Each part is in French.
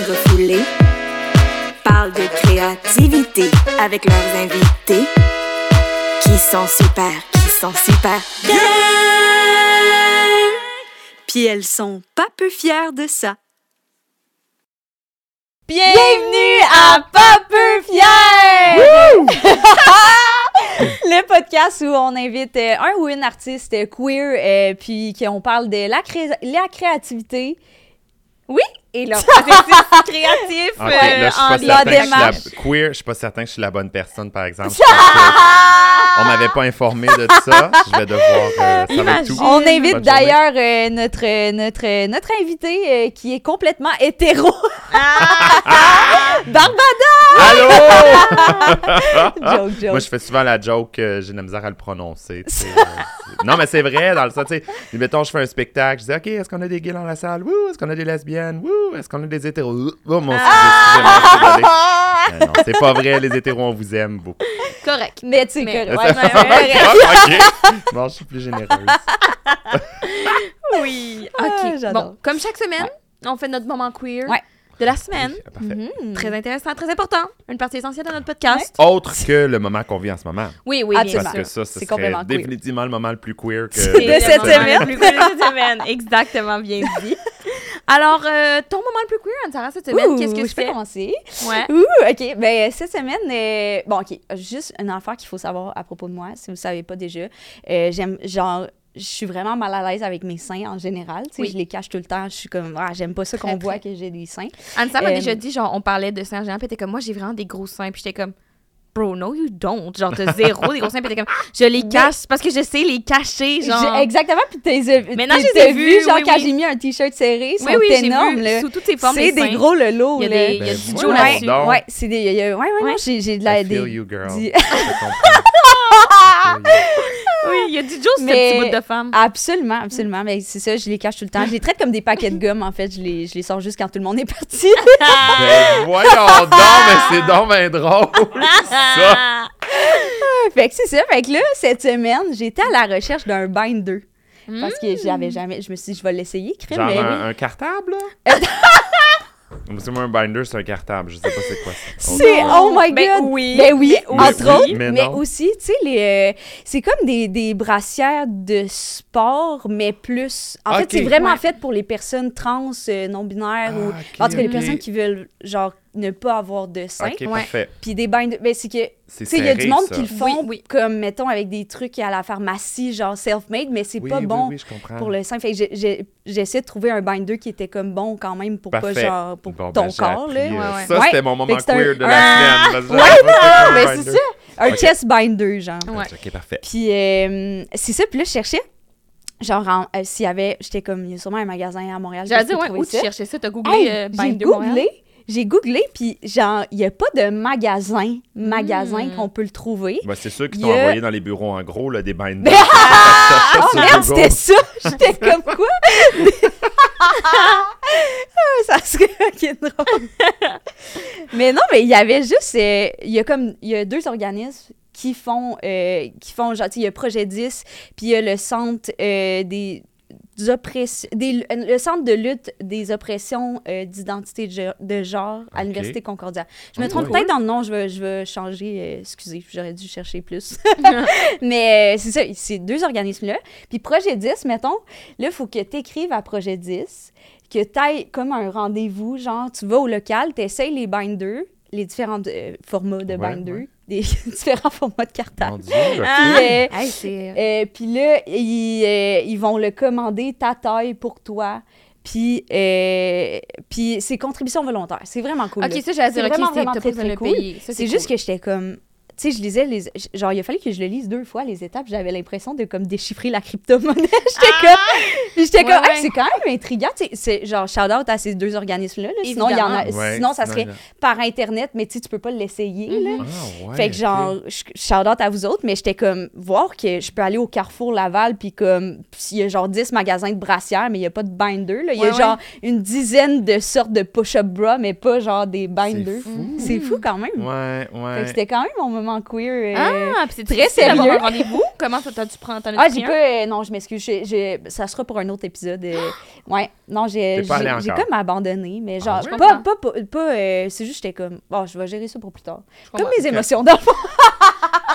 Refoulée parlent de créativité avec leurs invités qui sont super, qui sont super bien. Puis elles sont pas peu fières de ça. Bienvenue à Pas peu fier! le podcast où on invite euh, un ou une artiste queer, euh, puis qu'on parle de la, cré- la créativité. Oui, et leur processus créatif Ok, euh, là, en la je démarche. queer, je suis pas certain que je suis la bonne personne, par exemple. on m'avait pas informé de ça. Je vais devoir. euh, ça tout. On invite d'ailleurs euh, notre, notre, notre invité euh, qui est complètement hétéro. Barbada! Allô! Joke, joke. Moi, je fais souvent la joke, euh, j'ai de la misère à le prononcer. non, mais c'est vrai, dans le sens, tu sais, mettons, je fais un spectacle, je dis, OK, est-ce qu'on a des gays dans la salle? Wouh! Est-ce qu'on a des lesbiennes? Wouh! Est-ce qu'on a des hétéros? Oh, mon Dieu, désolé. Euh, non, c'est pas vrai, les hétéros, on vous aime beaucoup. Correct. Mais tu sais, correct. Ouais, ouais, ouais, ça, ouais. OK. Bon, je suis plus généreuse. Oui. Ah, OK. j'adore. bon, comme chaque semaine, on fait notre moment queer Ouais. de la semaine. Oui, parfait. Mhm. Très intéressant, très important. Une partie essentielle de notre podcast. Autre que le moment qu'on vit en ce moment. Oui, oui, Absolument. Parce que ça, ce C'est serait complètement queer. définitivement le moment le plus queer que... C'est de cette semaine. le plus queer de cette semaine. Exactement, bien dit. Alors, euh, ton moment le plus queer, Anne-Sarah, cette semaine, qu'est-ce que je fais? commencer? Ouais. Ouh, OK. Ben, cette semaine, euh, bon, OK, juste une affaire qu'il faut savoir à propos de moi, si vous ne savez pas déjà. Euh, J'aime, genre, je suis vraiment mal à l'aise avec mes seins en général. Tu sais, Oui. je les cache tout le temps. Je suis comme, ah, j'aime pas ça qu'on voit que j'ai des seins. Anne-Sarah m'a déjà dit, genre, on parlait de seins géants, puis t'es comme, moi, j'ai vraiment des gros seins, puis j'étais comme, bro, no, you don't. Genre, t'as zéro des gros seins, puis t'es comme, je les cache parce que je sais les cacher, genre. J'ai- Exactement. Puis t'es Maintenant, t'es- je les ai vu, vus, genre, oui, quand oui. j'ai mis un t-shirt serré, ils Oui, oui, vu, là. sous toutes ses formes, C'est des gros lolos, Il y a là. des, il y a Ben, du voilà Joe Ouais, là-dessus. donc. ouais, c'est des. il y a- ouais, ouais, non, Ouais. j'ai j'ai de la. I feel des- you, girl. Oui, il y a du Joe sur ce petit bout de femme. Absolument, absolument. Mais c'est ça, je les cache tout le temps. Je les traite comme des paquets de gomme, en fait. Je les, je les sors juste quand tout le monde est parti. Ben voyons donc, mais c'est donc ben drôle. ça. fait que c'est ça. Fait que là, cette semaine, j'étais à la recherche d'un binder. Parce que j'avais jamais. Je me suis dit, je vais l'essayer, crème. Genre mais un, oui. un cartable, moi, un binder, c'est un cartable. Je sais pas c'est quoi ça. C'est, oh my Ben god! oui. Ben oui, Mais entre oui, autres. mais Mais, aussi, tu sais, les, euh, c'est comme des, des brassières de sport, mais plus. En fait, c'est vraiment Ouais. fait pour les personnes trans, euh, non-binaires, ou. Ah, ok, En tout cas, les personnes qui veulent, genre, ne pas avoir de sein. Ok, Ouais. parfait. Puis des binders. Ben, c'est que. C'est Tu sais, il y a du monde ça. qui le font, Oui, oui. comme, mettons, avec des trucs à la pharmacie, genre self-made, mais c'est Oui, pas bon pour le sein. Fait que j'ai- j'ai- j'essaie de trouver un binder qui était comme bon quand même pour pas, genre, pour Bon, ton ben, corps, là. euh, Ouais, ouais. Ça, Ouais. c'était mon moment un- queer de la Ah! semaine. que Ouais, non, mais c'est un ça. Un Ok. chest binder, genre. Ouais. Ok, parfait. Puis euh, c'est ça, puis là, je cherchais. Genre, en- euh, s'il y avait. J'étais comme, il y a sûrement un magasin à Montréal. J'allais dire, peux ouais, où tu ça. cherchais ça? T'as googlé Hey, euh, j'ai googlé, j'ai googlé, puis genre, il n'y a pas de magasin, magasin Mm. qu'on peut le trouver. Ben, c'est sûr qu'ils Il t'ont a- envoyé dans les bureaux en gros, là, des binders. Ah, Sur merde, c'était ça! J'étais comme quoi? Ah, ça serait ok, drôle. mais non, mais il y avait juste. euh, Il y a comme. Il y a deux organismes qui font. euh, qui font genre, il y a Projet 10, puis il y a le centre euh, des. Oppressions- des- le centre de lutte des oppressions euh, d'identité de, ge- de genre à l'Université Concordia. Je me Oh, trompe cool. peut-être dans le nom, je vais, je vais changer. euh, excusez, j'aurais dû chercher plus. Mais euh, c'est ça, c'est deux organismes-là. Puis Projet 10, mettons, là, il faut que tu écrives à Projet 10, que tu ailles comme un rendez-vous, genre, tu vas au local, tu essayes les binders, les différents euh, formats de Ouais, binders, ouais. des différents formats de Mon cartable. Ah, euh, hey, euh, puis là, ils, euh, ils vont le commander ta taille pour toi. Puis, euh, puis c'est contribution volontaire. C'est vraiment cool. là. Ok, ça, j'allais C'est dire, ok, vraiment, c'est- cool. C'est juste que j'étais comme. Tu sais, je lisais les. Genre, il a fallu que je le lise deux fois, les étapes. J'avais l'impression de comme déchiffrer la crypto-monnaie. j'étais comme. Puis j'étais Ouais, comme, Hey, ouais. c'est quand même intriguant. Tu sais, c'est genre, shout-out à ces deux organismes-là. là. Sinon, il y en a. Ouais, Sinon, ça serait par Internet, mais tu sais, tu peux pas l'essayer. là. Mhm. Ah, ouais, Fait que genre, je- shout-out à vous autres, mais j'étais comme, voir que je peux aller au Carrefour Laval, puis comme, il y a genre 10 magasins de brassières, mais il y a pas de binder, là. Il y a Ouais, genre une dizaine de sortes de push-up bras, mais pas genre des C'est binders. fou. C'est fou quand même. Ouais, Fait que ouais. c'était quand même mon moment vraiment queer. euh. Ah, puis c'est très sérieux. sérieux. un rendez-vous? Comment ça, t'as- tu prends? As Ah, j'ai pas. euh, non, je m'excuse. ça sera pour un autre épisode. euh, ouais. Non, j'ai comme abandonné. Mais genre, Ah ouais? pas. pas, pas, pas, euh, c'est juste, j'étais comme. Bon, je vais gérer ça pour plus tard. Comme mes émotions, fond.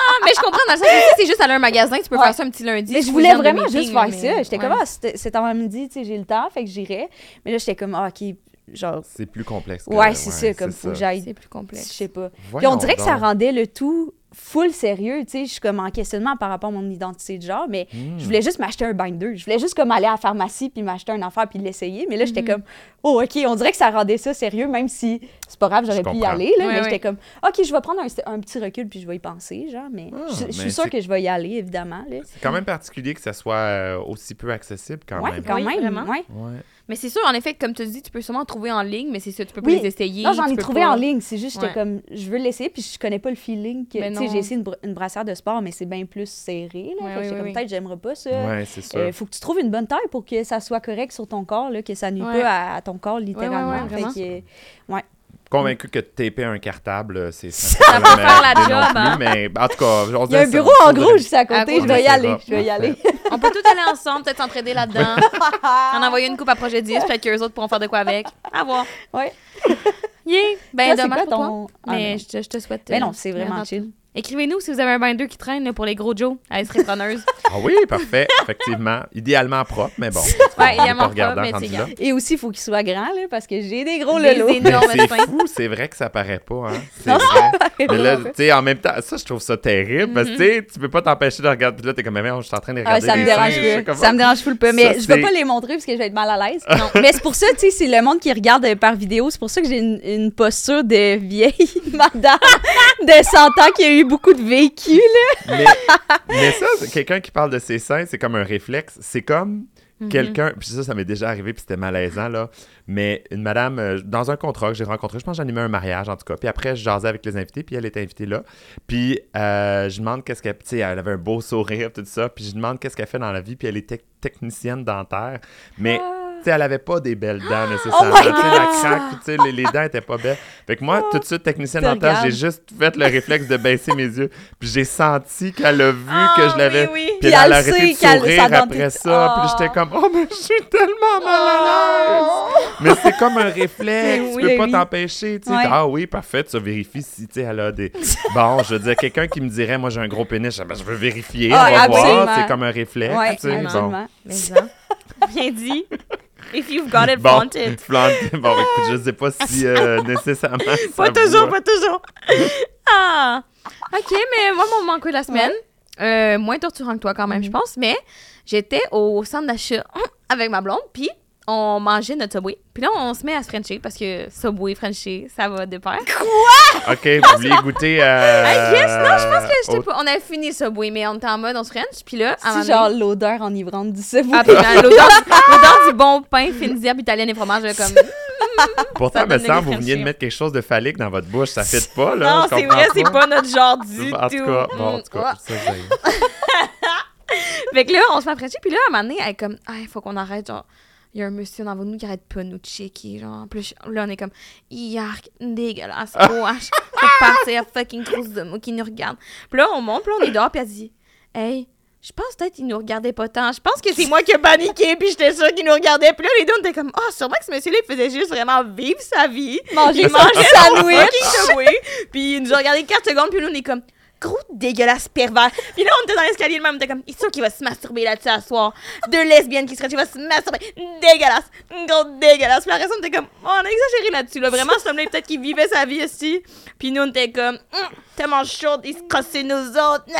Ah, mais je comprends, dans le sens que c'est juste aller à un magasin, tu peux Ouais. faire ça un petit lundi. Mais je voulais genre vraiment meeting, juste faire mais- ça. J'étais comme, ah, c'était- cet avant-midi, tu sais, j'ai le temps, fait que j'irais. Mais là, j'étais comme, ah, OK, genre. C'est plus complexe. que- Ouais, c'est ça, comme faut que j'aille. C'est plus complexe. Je sais pas. Puis Voyons on dirait que ça rendait le tout full sérieux, tu sais. Je suis comme en questionnement par rapport à mon identité de genre, mais Hmm. je voulais juste m'acheter un binder. Je voulais juste comme aller à la pharmacie puis m'acheter un affaire puis l'essayer. Mais là, j'étais Mhm. comme, oh, OK, on dirait que ça rendait ça sérieux, même si c'est pas grave, j'aurais pu y aller, là. Mais j'étais comme, OK, je vais prendre un, un petit recul puis je vais y penser, genre. Mais Ah, je, je mais suis sûre que je vais y aller, évidemment, là. C'est quand même particulier que ça soit euh, aussi peu accessible quand Ouais, même. quand Oui, même. vraiment. ouais. Ouais. Mais c'est sûr, en effet, comme tu dis, tu peux sûrement trouver en ligne, mais c'est ça, tu peux pas les essayer. Non, j'en ai trouvé pas- en ligne. C'est juste, j'étais Ouais. comme, je veux l'essayer, puis je connais pas le feeling. que- j'ai essayé une, br- une brassière de sport, mais c'est bien plus serré. Là, Ouais, oui, comme, oui. peut-être, j'aimerais pas ça. Ouais, c'est ça. Euh, faut que tu trouves une bonne taille pour que ça soit correct sur ton corps, là, que ça nuit Ouais. pas à, à ton corps, littéralement. ouais, Fait que, Convaincu que taper un cartable, c'est Ça ça. peut faire la job, hein. Mais en tout cas, on Il y a un bureau en gros juste à côté. À je vais y côté. aller. On Je vais y aller. On peut tout aller ensemble, peut-être s'entraider là-dedans. en envoyer une coupe à Projet 10, peut-être qu'eux autres pourront faire de quoi avec. À voir. Ouais. Yeah! Ben, dommage pour toi. Ah, mais non. je te, je te souhaite. Mais euh, non, c'est vraiment chill. Écrivez-nous si vous avez un binder qui traîne là, pour les gros Joe. Elle serait preneuse. Ah oui, parfait, effectivement. Idéalement propre, mais bon. Ouais, on est idéalement pas regardant propre, mais c'est grave. Et aussi, il faut qu'il soit grand, là, parce que j'ai des gros lolos. C'est fou, c'est vrai que ça paraît pas, hein. C'est vrai. Mais là, tu sais, en même temps, ça, je trouve ça terrible, parce que, tu sais, tu peux pas t'empêcher de regarder. Puis là, t'es comme, mais je suis en train de Ah, regarder ça me dérange seins. Ça me dérange full peu. Mais Ça, je vais pas les montrer parce que je vais être mal à l'aise. Non. mais c'est pour ça, tu sais, c'est le monde qui regarde par vidéo. C'est pour ça que j'ai une, une posture de vieille madame de 100 ans qui a eu beaucoup de vécu, là. Mais, mais ça, quelqu'un qui parle de ses seins, c'est comme un réflexe. C'est comme Mhm. quelqu'un, puis ça, ça m'est déjà arrivé, puis c'était malaisant, là. Mais une madame, euh, dans un contrat que j'ai rencontré, je pense que j'animais un mariage, en tout cas. Puis après, je jasais avec les invités, puis elle était invitée là. Puis euh, je demande qu'est-ce qu'elle... Tu sais, elle avait un beau sourire, tout ça. Puis je demande qu'est-ce qu'elle fait dans la vie, puis elle est tec- technicienne dentaire. Mais... Tu sais, elle avait pas des belles dents nécessairement. my tu sais, la craque, tu sais, les, les dents étaient pas belles. Fait que moi, tout de suite, technicienne te dentaire, j'ai juste fait le réflexe de baisser mes yeux. Puis j'ai senti qu'elle a vu Ah, que je l'avais. oui, oui. Puis Puis elle a elle arrêté de sourire après ça. Puis Oh. j'étais comme, oh, mais je suis tellement mal à l'aise. Mais c'est comme un réflexe. Mais tu oui, peux pas oui. t'empêcher. tu sais. Ouais. Ah oui, parfait. Tu vérifies si tu sais, elle a des. Bon, je veux dire, quelqu'un qui me dirait, moi j'ai un gros pénis, je, ben, je veux vérifier. Ah, on va voir. C'est comme un réflexe. Ouais. Bon. Bien dit. If you've got it, Bon, flaunt it. flaunt. Bon, écoute, je sais pas si euh, nécessairement. Pas toujours, pas toujours. ah! OK, mais moi, mon manque de la semaine, euh, moins torturant que toi quand même, je pense, mais j'étais au centre d'achat avec ma blonde, puis on mangeait notre Subway. Puis là, on se met à se frencher parce que Subway, Frencher, ça va de pair. Ok, vous vouliez goûter. Euh, I guess, non, je pense que j'étais au- pas... On avait fini Subway, mais on était en mode on se french, puis là, à C'est genre l'odeur enivrante du Subway. Absolument, l'odeur du- l'odeur du bon pain, fines herbes italiennes et fromage, comme... Pourtant, Ça me semble, vous veniez de mettre quelque chose de phallique dans votre bouche. Ça fait pas, là. non, je c'est vrai, c'est pas notre genre du En tout tout. cas, bon, en tout Mm, cas, ça, j'ai- Fait que là, on se met à frencher, puis là, à un moment donné, elle est comme, ah, il faut qu'on arrête, genre, il y a un monsieur devant nous qui arrête pas de nous checker, genre, en plus, là, on est comme, yark, dégueulasse, wesh, faut partir, fucking grosse de mots qui nous regarde. Puis là, on monte, puis là, on est dehors, puis elle dit, hey, je pense peut-être qu'il nous regardait pas tant. Je pense que c'est moi qui ai paniqué, puis j'étais sûre qu'il nous regardait. Puis là, les deux, on était comme, ah, sûrement que ce monsieur-là, il faisait juste vraiment vivre sa vie. Manger Il mangeait son sandwich. Puis il nous a regardé 4 secondes, puis nous, on est comme, gros dégueulasse pervers. Puis là, on était dans l'escalier, le même, on était comme, il est sûr qu'il va se masturber là-dessus à soir. Deux lesbiennes qui seraient, il va se masturber. Dégueulasse. Gros dégueulasse. Puis la raison, on était comme, oh, on a exagéré là-dessus, là. Vraiment, cet homme-là, peut-être qu'il vivait sa vie ici. Puis nous, on était comme, Hum, tellement chaud, il se crossait nous autres.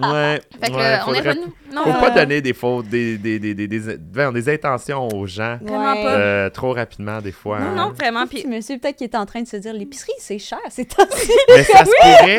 Ouais. Fait que ouais, là, on est faudrait- revenu. Non, Faut euh, pas donner des fautes, des, des, des, des, des, intentions aux gens Vraiment pas. euh, trop rapidement, des fois. Non, hein. non, vraiment. Puis monsieur, peut-être qu'il est en train de se dire l'épicerie, c'est cher, c'est. Mais ça se pourrait.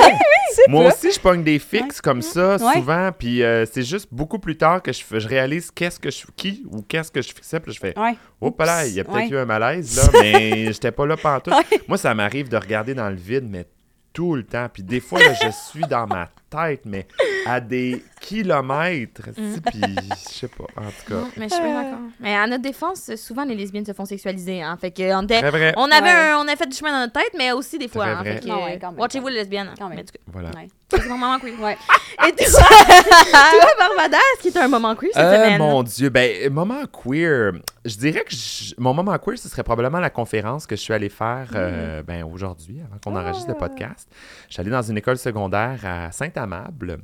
Moi aussi, je pogne des fixes comme ça Ouais. souvent, puis euh, c'est juste beaucoup plus tard que je, je réalise qu'est-ce que je qui ou qu'est-ce que je fixais, puis je fais Ouais. oh pas là, il y a peut-être Ouais. eu un malaise là, mais j'étais pas là. Ouais. Moi, ça m'arrive de regarder dans le vide, mais tout le temps. Puis des fois, là, je suis dans ma tête, mais à des kilomètres. Mm. Puis, je sais pas, en tout cas. Non, mais je suis d'accord. Mais à notre défense, souvent les lesbiennes se font sexualiser. Hein. Fait que on, était- Très vrai. on avait Ouais. un- on a fait du chemin dans notre tête, mais aussi des fois. Hein. vrai. Fait que, Non, ouais, quand même, Watchez-vous les lesbiennes. Quand même. Voilà. Ouais. c'est mon moment queer. Ouais. Et toi, toi, Barbada, est-ce qu'il y a un moment queer cette Euh, semaine? mon Dieu, ben, moment queer. Je dirais que je- mon moment queer, ce serait probablement la conférence que je suis allé faire Mm. euh, ben, aujourd'hui, avant qu'on enregistre le Ah. podcast. Je suis allé dans une école secondaire à Saint-Amable,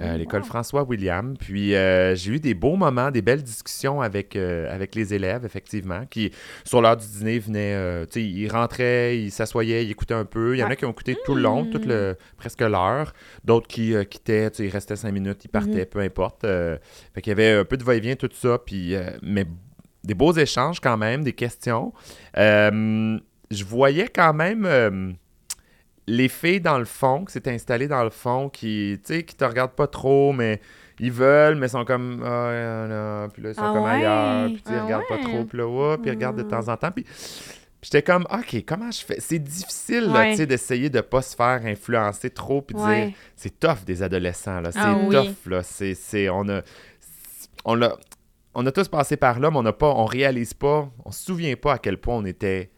euh, Mm. l'école François William. Puis euh, j'ai eu des beaux moments, des belles discussions avec, euh, avec les élèves, effectivement, qui, sur l'heure du dîner, venaient, tu sais, ils rentraient, ils s'assoyaient, ils écoutaient un peu. Il y en a qui ont écouté tout le long, toute le, presque l'heure. D'autres qui quittaient, tu sais, ils restaient cinq minutes, ils partaient, peu importe. Fait qu'il y avait un peu de va-et-vient, tout ça. Puis, mais des beaux échanges quand même, des questions. Je voyais quand même les filles dans le fond, qui s'étaient installées dans le fond, qui, tu sais, qui te regardent pas trop, mais ils veulent, mais sont comme, ah, puis là, ils sont Ah comme ouais? ailleurs, puis sais, ils Ah regardent pas trop, puis là, ouais, puis ils regardent de temps en temps, puis j'étais comme, OK, comment je fais? C'est difficile, Ouais. tu sais, d'essayer de pas se faire influencer trop, puis de Ouais. dire, c'est tough des adolescents, là, c'est Ah oui. tough, là, c'est, c'est, on a, on l'a, on a tous passé par là, mais on n'a pas, on réalise pas, on se souvient pas à quel point on était,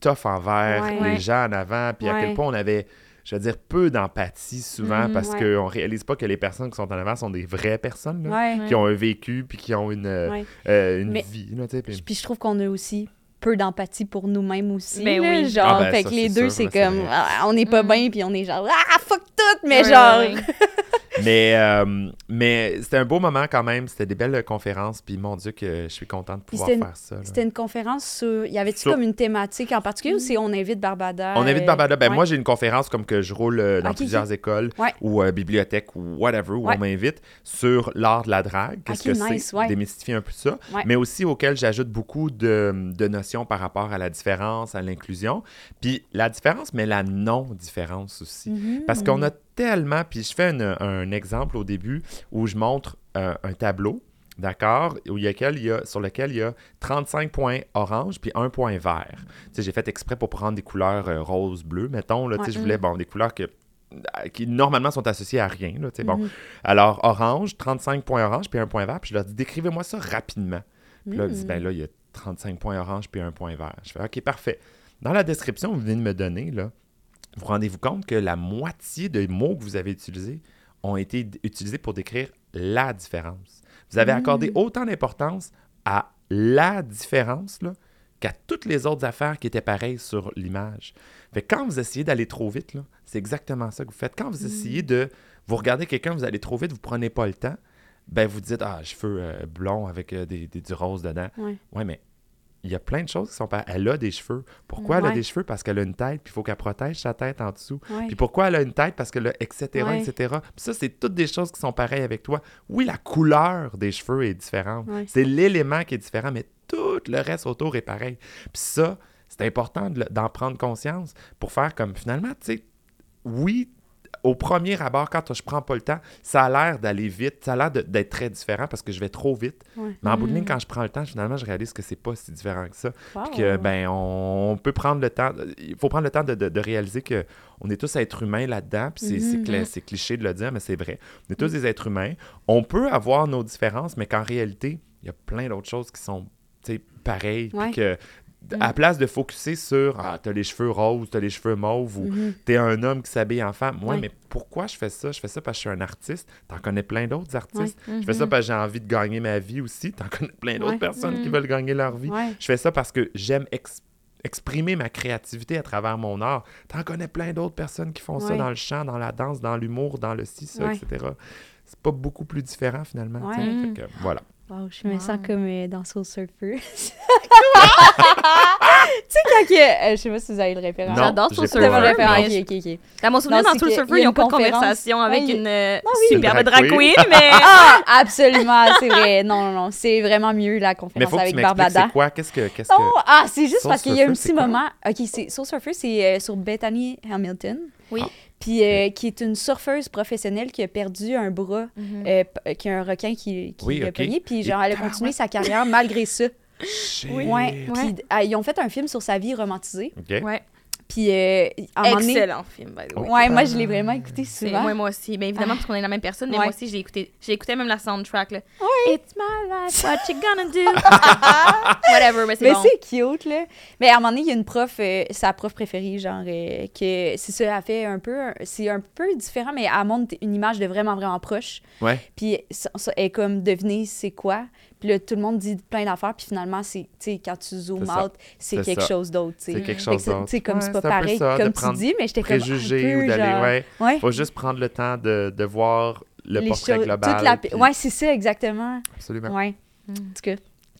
tough envers Ouais. les gens en avant, puis à quel point on avait, je veux dire, peu d'empathie souvent, Mhm. parce Ouais. qu'on réalise pas que les personnes qui sont en avant sont des vraies personnes, là, Ouais. qui ont un vécu, puis qui ont une, euh, Ouais. euh, une Mais- vie, là, Puis je trouve qu'on a aussi peu d'empathie pour nous-mêmes aussi. Ben là, oui. Genre, Ah ben, fait ça, que les deux, c'est comme, ah, on n'est pas Mm. bien, puis on est genre, ah, fuck tout, mais genre. Mais, euh, mais c'était un beau moment quand même. C'était des belles conférences. Puis mon Dieu, que je suis contente de pouvoir c'était une- faire ça. C'était une conférence sur. Y avait-tu Sur- comme une thématique en particulier ou c'est on invite Barbada? On invite euh, Barbada. Ben, ouais. moi, j'ai une conférence comme que je roule euh, dans plusieurs écoles Ouais. ou euh, bibliothèques ou whatever, où Ouais. on m'invite sur l'art de la drague. Qu'est-ce que nice, c'est? Démystifier un peu ça. Mais aussi auquel j'ajoute beaucoup de, de notions par rapport à la différence, à l'inclusion. Puis la différence, mais la non-différence aussi. Mhm. Parce qu'on a tellement, puis je fais un, un exemple au début où je montre euh, un tableau, d'accord, où il y a quel- il y a, sur lequel il y a 35 points orange puis un point vert. Tu sais, j'ai fait exprès pour prendre des couleurs euh, rose, bleu, mettons, là, tu sais, Ouais. je voulais, bon, des couleurs que qui normalement sont associées à rien, là, bon. Mhm. Alors, orange, 35 points orange puis un point vert, puis je leur dis, décrivez-moi ça rapidement. Puis là, ils disent, ben là, il y a 35 points orange puis un point vert. Je fais, OK, parfait. Dans la description que vous venez de me donner, là, vous rendez-vous compte que la moitié des mots que vous avez utilisés ont été utilisés pour décrire la différence. Vous avez accordé autant d'importance à la différence là, qu'à toutes les autres affaires qui étaient pareilles sur l'image. Fait que quand vous essayez d'aller trop vite, là, c'est exactement ça que vous faites. Quand vous essayez de vous regardez quelqu'un, vous allez trop vite, vous prenez pas le temps, ben vous dites ah cheveux euh, blonds avec euh, des, des- du rose dedans. Ouais. Ouais, mais il y a plein de choses qui sont pas. Elle a des cheveux. Pourquoi elle a des cheveux? Parce qu'elle a une tête, puis il faut qu'elle protège sa tête en dessous. Ouais. Puis pourquoi elle a une tête? Parce que là, etc., Ouais. etc. Puis ça, c'est toutes des choses qui sont pareilles avec toi. Oui, la couleur des cheveux est différente. C'est l'élément qui est différent, mais tout le reste autour est pareil. Puis ça, c'est important d'en prendre conscience pour faire comme finalement, tu sais, oui, au premier abord, quand je prends pas le temps, ça a l'air d'aller vite, ça a l'air d'être très différent parce que je vais trop vite. Ouais. Mais en bout de ligne, Mm. quand je prends le temps, finalement, je réalise que c'est pas si différent que ça. Wow. Puis que, ben, on, peut prendre le temps. Il faut prendre le temps de, de- de réaliser que on est tous êtres humains là-dedans. Puis c'est- c'est cliché de le dire, mais c'est vrai. On est tous des êtres humains. On peut avoir nos différences, mais qu'en réalité, il y a plein d'autres choses qui sont tu sais, pareilles. Puis que, Mm. À la place de focuser sur Ah, t'as les cheveux roses, t'as les cheveux mauves, ou Mhm. t'es un homme qui s'habille en femme. Ouais. mais pourquoi je fais ça? Je fais ça parce que je suis un artiste. T'en connais plein d'autres artistes. Ouais. Je fais ça Mhm. parce que j'ai envie de gagner ma vie aussi. T'en connais plein d'autres Ouais. personnes qui Mhm. veulent gagner leur vie. Je fais ça parce que j'aime ex- exprimer ma créativité à travers mon art. T'en connais plein d'autres personnes qui font ça dans le chant, dans la danse, dans l'humour, dans le ci, ça, etc. C'est pas beaucoup plus différent finalement. que, voilà. Wow, je me Wow. sens comme euh, dans Soul Surfer. tu sais, quand que. euh, je sais pas si vous avez le référence. J'adore Soul Surfer, le référent. mais Ok, ok, ok. Dans mon souvenir, Non, dans Soul que Surfer, il y a ils n'ont une pas de conversation avec Ouais, il- une euh, Une superbe drag queen. mais... Ah, absolument, c'est vrai. Non, non, non. C'est vraiment mieux la Mais conférence que tu avec m'expliques Barbada. c'est quoi, qu'est-ce que... Qu'est-ce Non, que... ah, c'est juste Soul parce qu'il y a un petit moment. Ok, c'est Soul Surfer, c'est euh, sur Bethany Hamilton. Oui. Ah. Puis euh, qui est une surfeuse professionnelle qui a perdu un bras, Mhm. euh, p- qui a un requin qui, qui Oui, l'a ok. pogné. Puis genre, elle a continué sa carrière malgré ça. Shit. Ouais. Ouais. Puis ah, ils ont fait un film sur sa vie romantisée. OK. Ouais. Puis, euh, à un moment donné- Excellent film, by the way. Ouais, moi, je l'ai vraiment écouté C'est- souvent. Moi, moi aussi. Bien évidemment, parce qu'on est la même personne, mais Ouais. moi aussi, j'ai écouté, j'ai écouté même la soundtrack. Là. It's my life, what you gonna do? Whatever, mais c'est Mais bon. c'est cute, là. Mais à un moment donné, il y a une prof, euh, sa prof préférée, genre, euh, que c'est ça, elle fait un peu, c'est un peu différent, mais elle montre une image de vraiment, vraiment proche. Ouais. Puis ça, ça, elle est comme, devinez c'est quoi? Puis là, tout le monde dit plein d'affaires, puis finalement, c'est, tu sais, quand tu zoomes C'est out, c'est C'est quelque ça. chose d'autre, tu sais. C'est quelque chose c'est- d'autre. Sais, comme Ouais, c'est pas c'est pareil, ça, comme tu dis, mais j'étais comme. Préjugés un ou d'aller, genre- ouais. Ouais. Faut juste prendre le temps de, de voir le Les portrait global. toute la... puis- Ouais, c'est ça, exactement. Absolument. Ouais. Mm. En tout cas,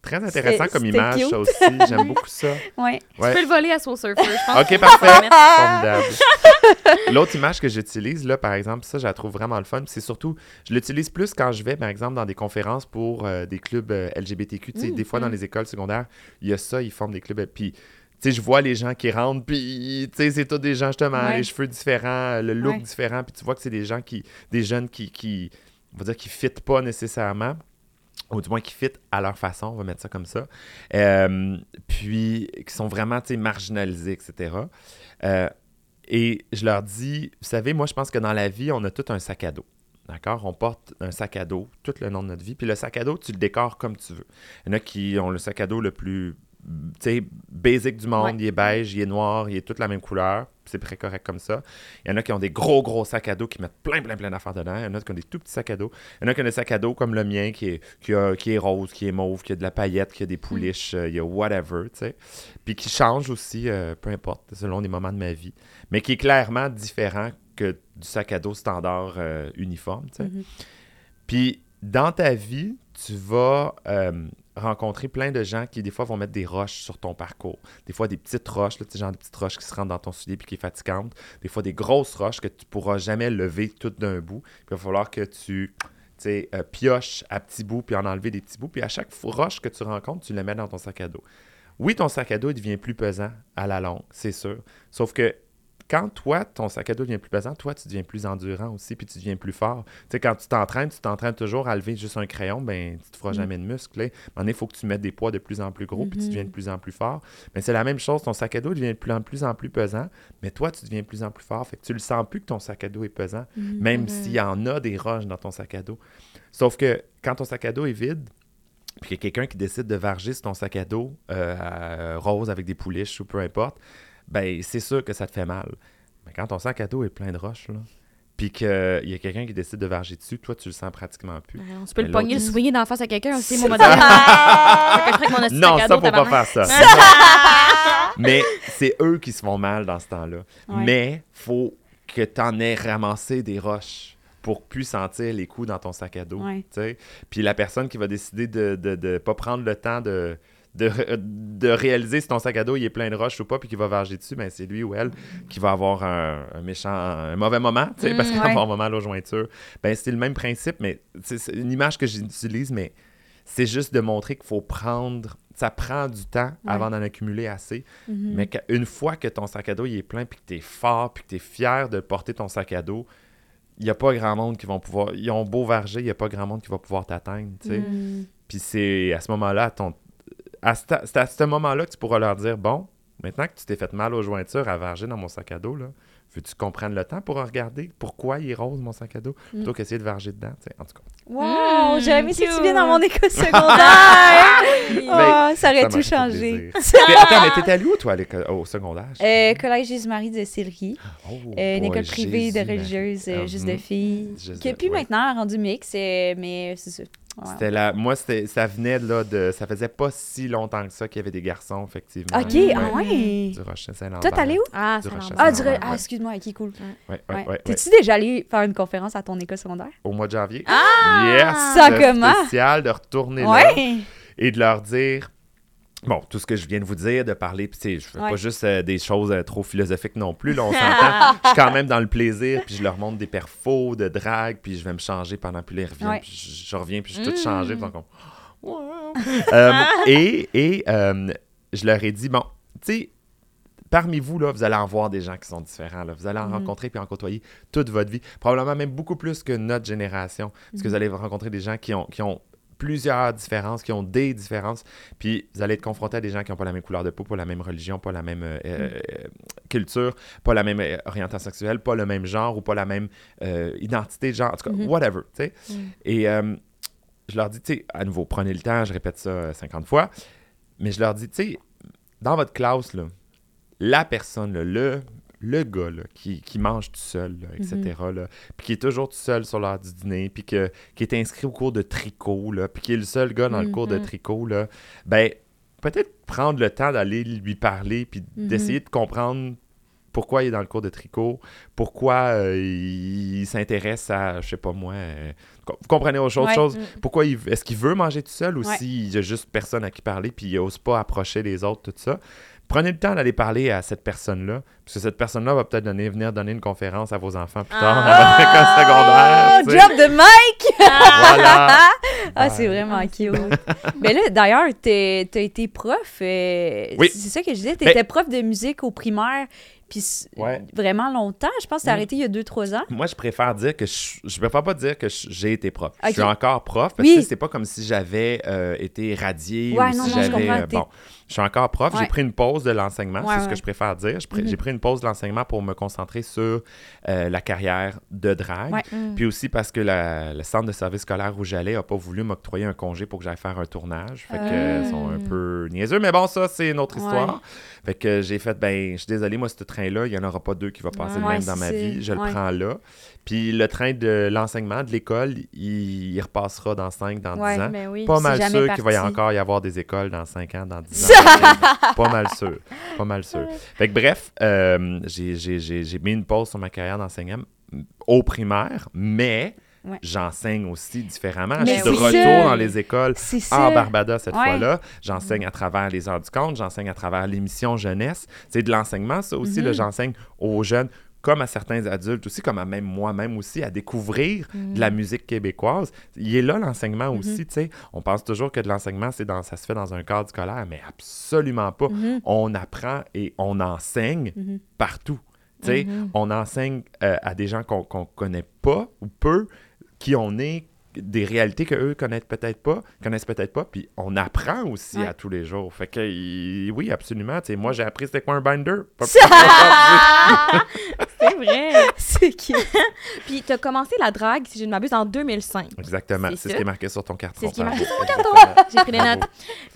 Très intéressant comme image, cute. ça aussi. J'aime beaucoup ça. ouais. Tu Ouais. peux le voler à Soul Surfer, je pense. OK, parfait. Formidable. L'autre image que j'utilise, là, par exemple, ça, je la trouve vraiment le fun. C'est surtout, je l'utilise plus quand je vais, par exemple, dans des conférences pour euh, des clubs euh, LGBTQ. Tu sais, des fois, dans les écoles secondaires, il y a ça, ils forment des clubs. euh, Puis, tu sais, je vois les gens qui rentrent, puis, tu sais, c'est tous des gens, justement, Ouais. les cheveux différents, le look Ouais. différent. Puis, tu vois que c'est des gens qui, des jeunes qui, qui on va dire, qui fitent pas nécessairement ou du moins qui fit à leur façon, on va mettre ça comme ça, Euh, puis qui sont vraiment, marginalisés, etc. Euh, et je leur dis, vous savez, moi, je pense que dans la vie, on a tout un sac à dos. D'accord? On porte un sac à dos tout le long de notre vie. Puis le sac à dos, tu le décores comme tu veux. Il y en a qui ont le sac à dos le plus, sais, basic du monde. Ouais. Il est beige, il est noir, il est toute la même couleur. C'est très correct comme ça. Il y en a qui ont des gros, gros sacs à dos qui mettent plein, plein, plein d'affaires dedans. Il y en a qui ont des tout petits sacs à dos. Il y en a qui ont des sacs à dos comme le mien qui est, qui, a- qui est rose, qui est mauve, qui a de la paillette, qui a des pouliches, euh, il y a whatever, tu sais. Puis qui change aussi, euh, peu importe, selon les moments de ma vie. Mais qui est clairement différent que du sac à dos standard euh, uniforme, tu sais. Mhm. Puis dans ta vie, tu vas rencontrer plein de gens qui, des fois, vont mettre des roches sur ton parcours. Des fois, des petites roches, là, genre des petites roches qui se rentrent dans ton soulier puis qui est fatigante. Des fois, des grosses roches que tu pourras jamais lever toutes d'un bout. Il va falloir que tu euh, pioches à petits bouts puis en enlever des petits bouts. Puis à chaque roche que tu rencontres, tu la mets dans ton sac à dos. Oui, ton sac à dos, devient plus pesant à la longue, c'est sûr. Sauf que quand toi, ton sac à dos devient plus pesant, toi, tu deviens plus endurant aussi, puis tu deviens plus fort. Tu sais, quand tu t'entraînes, tu t'entraînes toujours à lever juste un crayon, ben, tu te feras Mm. jamais de muscles. là. Il faut que tu mettes des poids de plus en plus gros, puis tu Mhm. deviens de plus en plus fort. Mais c'est la même chose, ton sac à dos devient de plus en plus, en plus pesant, mais toi, tu deviens de plus en plus fort. Fait que tu le sens plus que ton sac à dos est pesant, même Mhm. s'il y en a des roches dans ton sac à dos. Sauf que quand ton sac à dos est vide, puis qu'il y a quelqu'un qui décide de varger sur ton sac à dos euh, à- rose avec des pouliches ou peu importe, ben c'est sûr que ça te fait mal. Mais quand ton sac à dos est plein de roches, là, puis qu'il y a quelqu'un qui décide de varger dessus, toi, tu le sens pratiquement plus. Ouais, On se peut Mais le pogner, le dans la face à quelqu'un aussi, C'est mon esti Non, ça, faut pas faire ça. Mais c'est eux qui se font mal dans ce temps-là. Ouais. Mais faut que tu en aies ramassé des roches pour plus sentir les coups dans ton sac à dos. Puis la personne qui va décider de ne de, de pas prendre le temps de, de, de réaliser si ton sac à dos il est plein de roches ou pas, puis qui va varger dessus, ben c'est lui ou elle qui va avoir un, un méchant, un mauvais moment, tu sais, parce Mm, qu'il va ouais. avoir mal aux jointures. Ben c'est le même principe, mais c'est une image que j'utilise, mais c'est juste de montrer qu'il faut prendre, ça prend du temps Ouais. avant d'en accumuler assez, Mhm. mais qu'une fois que ton sac à dos il est plein, puis que tu es fort, puis que tu es fier de porter ton sac à dos, il n'y a pas grand monde qui vont pouvoir. Ils ont beau varger, il n'y a pas grand monde qui va pouvoir t'atteindre. Mhm. Puis c'est à ce moment-là, à ton... à ce, c'est à ce moment-là que tu pourras leur dire Bon, maintenant que tu t'es fait mal aux jointures à varger dans mon sac à dos, là, veux-tu qu'on prenne le temps pour regarder pourquoi il est rose mon sac à dos Mm. plutôt qu'essayer de varger dedans tu sais. En tout cas, Wow, Mm, j'aurais ça que tu viennes dans mon école secondaire. oh, ça aurait ça tout changé. Mais attends, mais t'étais allé où, toi, à au secondaire? Euh, collège Jésus-Marie de Sillery. Oh, Euh, une boy, école privée de religieuses, euh, juste mm. de filles. Juste Qui de- puis ouais. maintenant rendu mix, euh, mais c'est ça. C'était la... Moi, c'était... ça venait là de... Ça faisait pas si longtemps que ça qu'il y avait des garçons, effectivement. Ok, Ouais. ah ouais. Du Rocher Saint-Lambert. Toi, t'es allé où? Ah, Du Rocher Ah, du ah, excuse-moi, ok, cool. Ouais, ouais, Ouais. ouais, ouais. T'es-tu déjà allé faire une conférence à ton école secondaire? Au mois de janvier. Ah! Yes! Ça comment? spécial de retourner là et de leur dire... Bon, tout ce que je viens de vous dire, de parler, puis je fais Ouais. pas juste euh, des choses euh, trop philosophiques non plus, là, on s'entend. je suis quand même dans le plaisir, puis je leur montre des perfos de drague, puis je vais me changer pendant, puis ils reviennent, puis je, je reviens, puis je suis tout Mm. changé, puis. Wow. Euh, et et je leur ai dit, bon, tu sais, parmi vous, là, vous allez en voir des gens qui sont différents. Là. Vous allez en Mhm. rencontrer puis en côtoyer toute votre vie. Probablement même beaucoup plus que notre génération. Parce que vous allez rencontrer des gens qui ont, qui ont plusieurs différences, qui ont des différences. Puis vous allez être confronté à des gens qui n'ont pas la même couleur de peau, pas la même religion, pas la même euh, euh, culture, pas la même euh, orientation sexuelle, pas le même genre ou pas la même euh, identité de genre. En tout cas, Mhm. whatever. tu sais. Mm. Et euh, je leur dis, tu sais, à nouveau, prenez le temps, je répète ça euh, 50 fois, mais je leur dis, tu sais, dans votre classe, là, la personne, là, le, le gars là, qui, qui mange tout seul, là, etc., là, puis qui est toujours tout seul sur l'heure du dîner, puis que, qui est inscrit au cours de tricot, là, puis qui est le seul gars dans le cours de Mhm. tricot, là, ben, peut-être prendre le temps d'aller lui parler, puis Mhm. d'essayer de comprendre pourquoi il est dans le cours de tricot, pourquoi euh, il, il s'intéresse à, je sais pas moi, euh, vous comprenez autre chose, Ouais. chose? Mm. pourquoi il, est-ce qu'il veut manger tout seul ou Ouais. s'il y a juste personne à qui parler puis il n'ose pas approcher les autres, tout ça? Prenez le temps d'aller parler à cette personne-là, parce que cette personne-là va peut-être donner, venir donner une conférence à vos enfants plus tard, Ah! à l'école secondaire. Oh, tu drop de mic! Voilà. Ah, c'est vraiment Ah, cute. Mais là, d'ailleurs, t'es- t'as été prof. euh, Oui. C'est ça que je disais. Ben- T'étais prof de musique au primaire. Puis Ouais. vraiment longtemps? Je pense que t'as Mm. arrêté il y a 2-3 ans? Moi, je préfère dire que je, je préfère pas dire que j'ai été prof. Je suis encore prof parce Oui. que c'est pas comme si j'avais euh, été radié Ouais, ou non, si j'avais euh, bon. Je suis encore prof. J'ai pris une pause de l'enseignement, c'est ce que je préfère dire. Pr- Mhm. J'ai pris une pause de l'enseignement pour me concentrer sur euh, la carrière de drague. Mm. Puis aussi parce que la- le centre de service scolaire où j'allais n'a pas voulu m'octroyer un congé pour que j'aille faire un tournage. Fait que Ah. ils sont un peu niaiseux. Mais bon, ça, c'est une autre histoire. Fait que j'ai fait, ben, je suis désolé, moi, ce train-là, il n'y en aura pas deux qui va passer Ouais, même dans ma vie. Je Ouais. le prends là. Puis le train de l'enseignement, de l'école, il, il repassera dans 5, dans 10 Ouais, ans. Ben oui. Pas mal sûr qu'il va y encore y avoir des écoles dans 5 ans, dans 10 ans. pas mal sûr. Pas mal sûr. Fait que bref, euh, j'ai- mis une pause sur ma carrière d'enseignant au primaire, mais Ouais. j'enseigne aussi différemment. Mais je suis de retour dans les écoles en ça. Barbada cette Ouais. fois-là. J'enseigne à travers les heures du compte, j'enseigne à travers l'émission jeunesse. C'est de l'enseignement, ça aussi. Mhm. J'enseigne aux jeunes comme à certains adultes aussi, comme à même moi-même aussi, à découvrir de la musique québécoise. Il est là l'enseignement Mhm. aussi, tu sais. On pense toujours que de l'enseignement, c'est dans, ça se fait dans un cadre scolaire, mais absolument pas. Mhm. On apprend et on enseigne Mhm. partout. Tu sais, Mhm. on enseigne euh, à des gens qu'on qu'on connaît pas ou peu, qui on est, des réalités qu'eux connaissent peut-être pas, connaissent peut-être pas, puis on apprend aussi Ouais. à tous les jours. Fait que oui, absolument. Moi, j'ai appris c'était quoi un binder? C'est vrai. C'est cute. Puis t'as commencé la drague, si je ne m'abuse, en 2005. Exactement. C'est ce qui est marqué sur ton carton. C'est ce qui est marqué sur mon Exactement. J'ai pris des notes.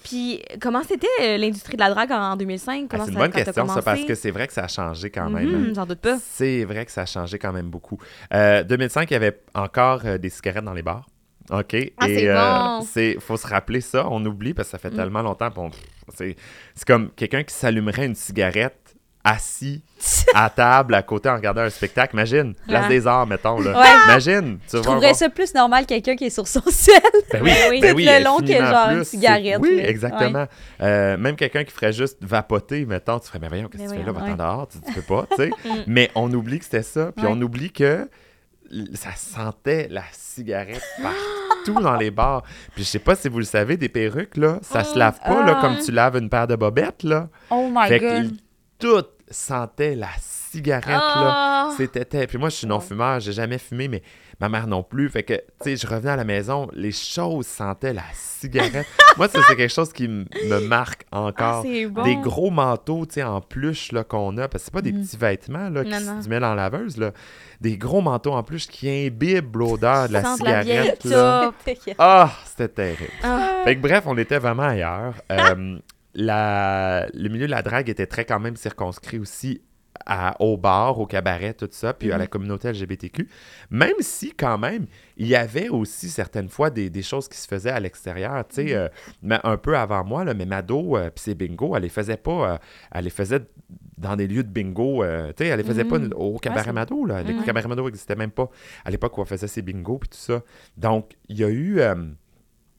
Puis comment c'était euh, l'industrie de la drague en 2005? Ah, c'est une bonne question, ça, parce que c'est vrai que ça a changé quand même. Mhm, J'en doute pas. C'est vrai que ça a changé quand même beaucoup. Euh, 2005, il y avait encore euh, des cigarettes dans les bars. OK. Ah, c'est bon. c'est faut se rappeler ça. On oublie parce que ça fait Mm. tellement longtemps. C'est comme quelqu'un qui s'allumerait une cigarette assis à table à côté en regardant un spectacle. Imagine, place Ah. des arts, mettons. Là. Ouais. Imagine. Tu Je trouverais ça plus normal quelqu'un qui est sur son sel. Ben oui, oui. ben oui, le long que genre une cigarette, Oui, exactement. Euh, même quelqu'un qui ferait juste vapoter, mettons, tu ferais, mais voyons, qu'est-ce que Mais tu fais là, voyons, va-t'en dehors, tu, tu peux pas, tu sais. Mm. mais on oublie que c'était ça, puis Ouais. on oublie que ça sentait la cigarette partout dans les bars. Puis je sais pas si vous le savez, des perruques, là, ça se lave pas, là, Ah. comme tu laves une paire de bobettes, là. Oh my fait god. que tout sentait la cigarette, là. Ah! C'était terrible. Puis moi, je suis non-fumeur, j'ai jamais fumé, mais ma mère non plus. Fait que, tu sais, je revenais à la maison, les choses sentaient la cigarette. moi, ça, c'est quelque chose qui me marque Ah, encore. c'est bon. Des gros manteaux, tu sais, en pluche, là, qu'on a. Parce que c'est pas des Mhm. petits vêtements, là, qui Non, se mets dans la laveuse, là. Des gros manteaux en plus qui imbibent l'odeur de la Sente la cigarette, là. Ah, c'était terrible. Ah. Fait que bref, on était vraiment ailleurs. Euh, la, le milieu de la drague était très quand même circonscrit aussi à, au bar, au cabaret, tout ça, puis à la communauté LGBTQ. Même si, quand même, il y avait aussi certaines fois des, des choses qui se faisaient à l'extérieur. Tu sais, euh, mais un peu avant moi, là, mais Mado, euh, puis ses bingo, elle les faisait pas, euh, elle les faisait dans des lieux de bingo. euh, tu sais, elle les faisait pas Mhm. au cabaret Mado. Là. Le Mhm. cabaret Mado n'existait même pas à l'époque où on faisait ses bingos, puis tout ça. Donc, il y a eu. euh,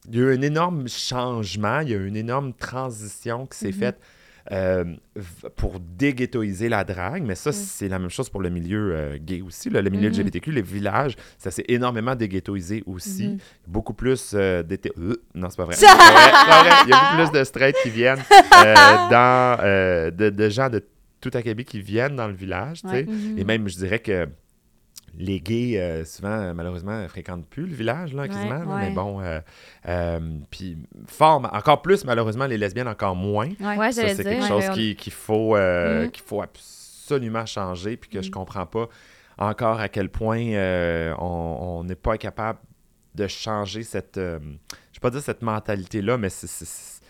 il y a eu un énorme changement, il y a eu une énorme transition qui s'est faite euh, pour déghettoiser la drague, mais ça, c'est la même chose pour le milieu euh, gay aussi. là. Le milieu Mhm. LGBTQ, les villages, ça s'est énormément déghettoisé aussi. Mhm. Beaucoup plus euh, d'été- Euh, non, c'est pas vrai. Il y a beaucoup plus de straight qui viennent, dans, de, de gens de tout Québec qui viennent dans le village, tu sais. Ouais. Mhm. Et même, je dirais que les gays, euh, souvent, euh, malheureusement, fréquentent plus le village, là, quasiment. là, ouais. Mais bon, euh, euh, puis fort, ma- encore plus, malheureusement, les lesbiennes, encore moins. Ouais. Ça, c'est quelque ouais, chose on- qui- qu'il faut, qu'il faut absolument changer, puis que je Mhm. comprends pas encore à quel point euh, on n'est pas capable de changer cette, euh, je vais pas dire cette mentalité-là, mais c'est...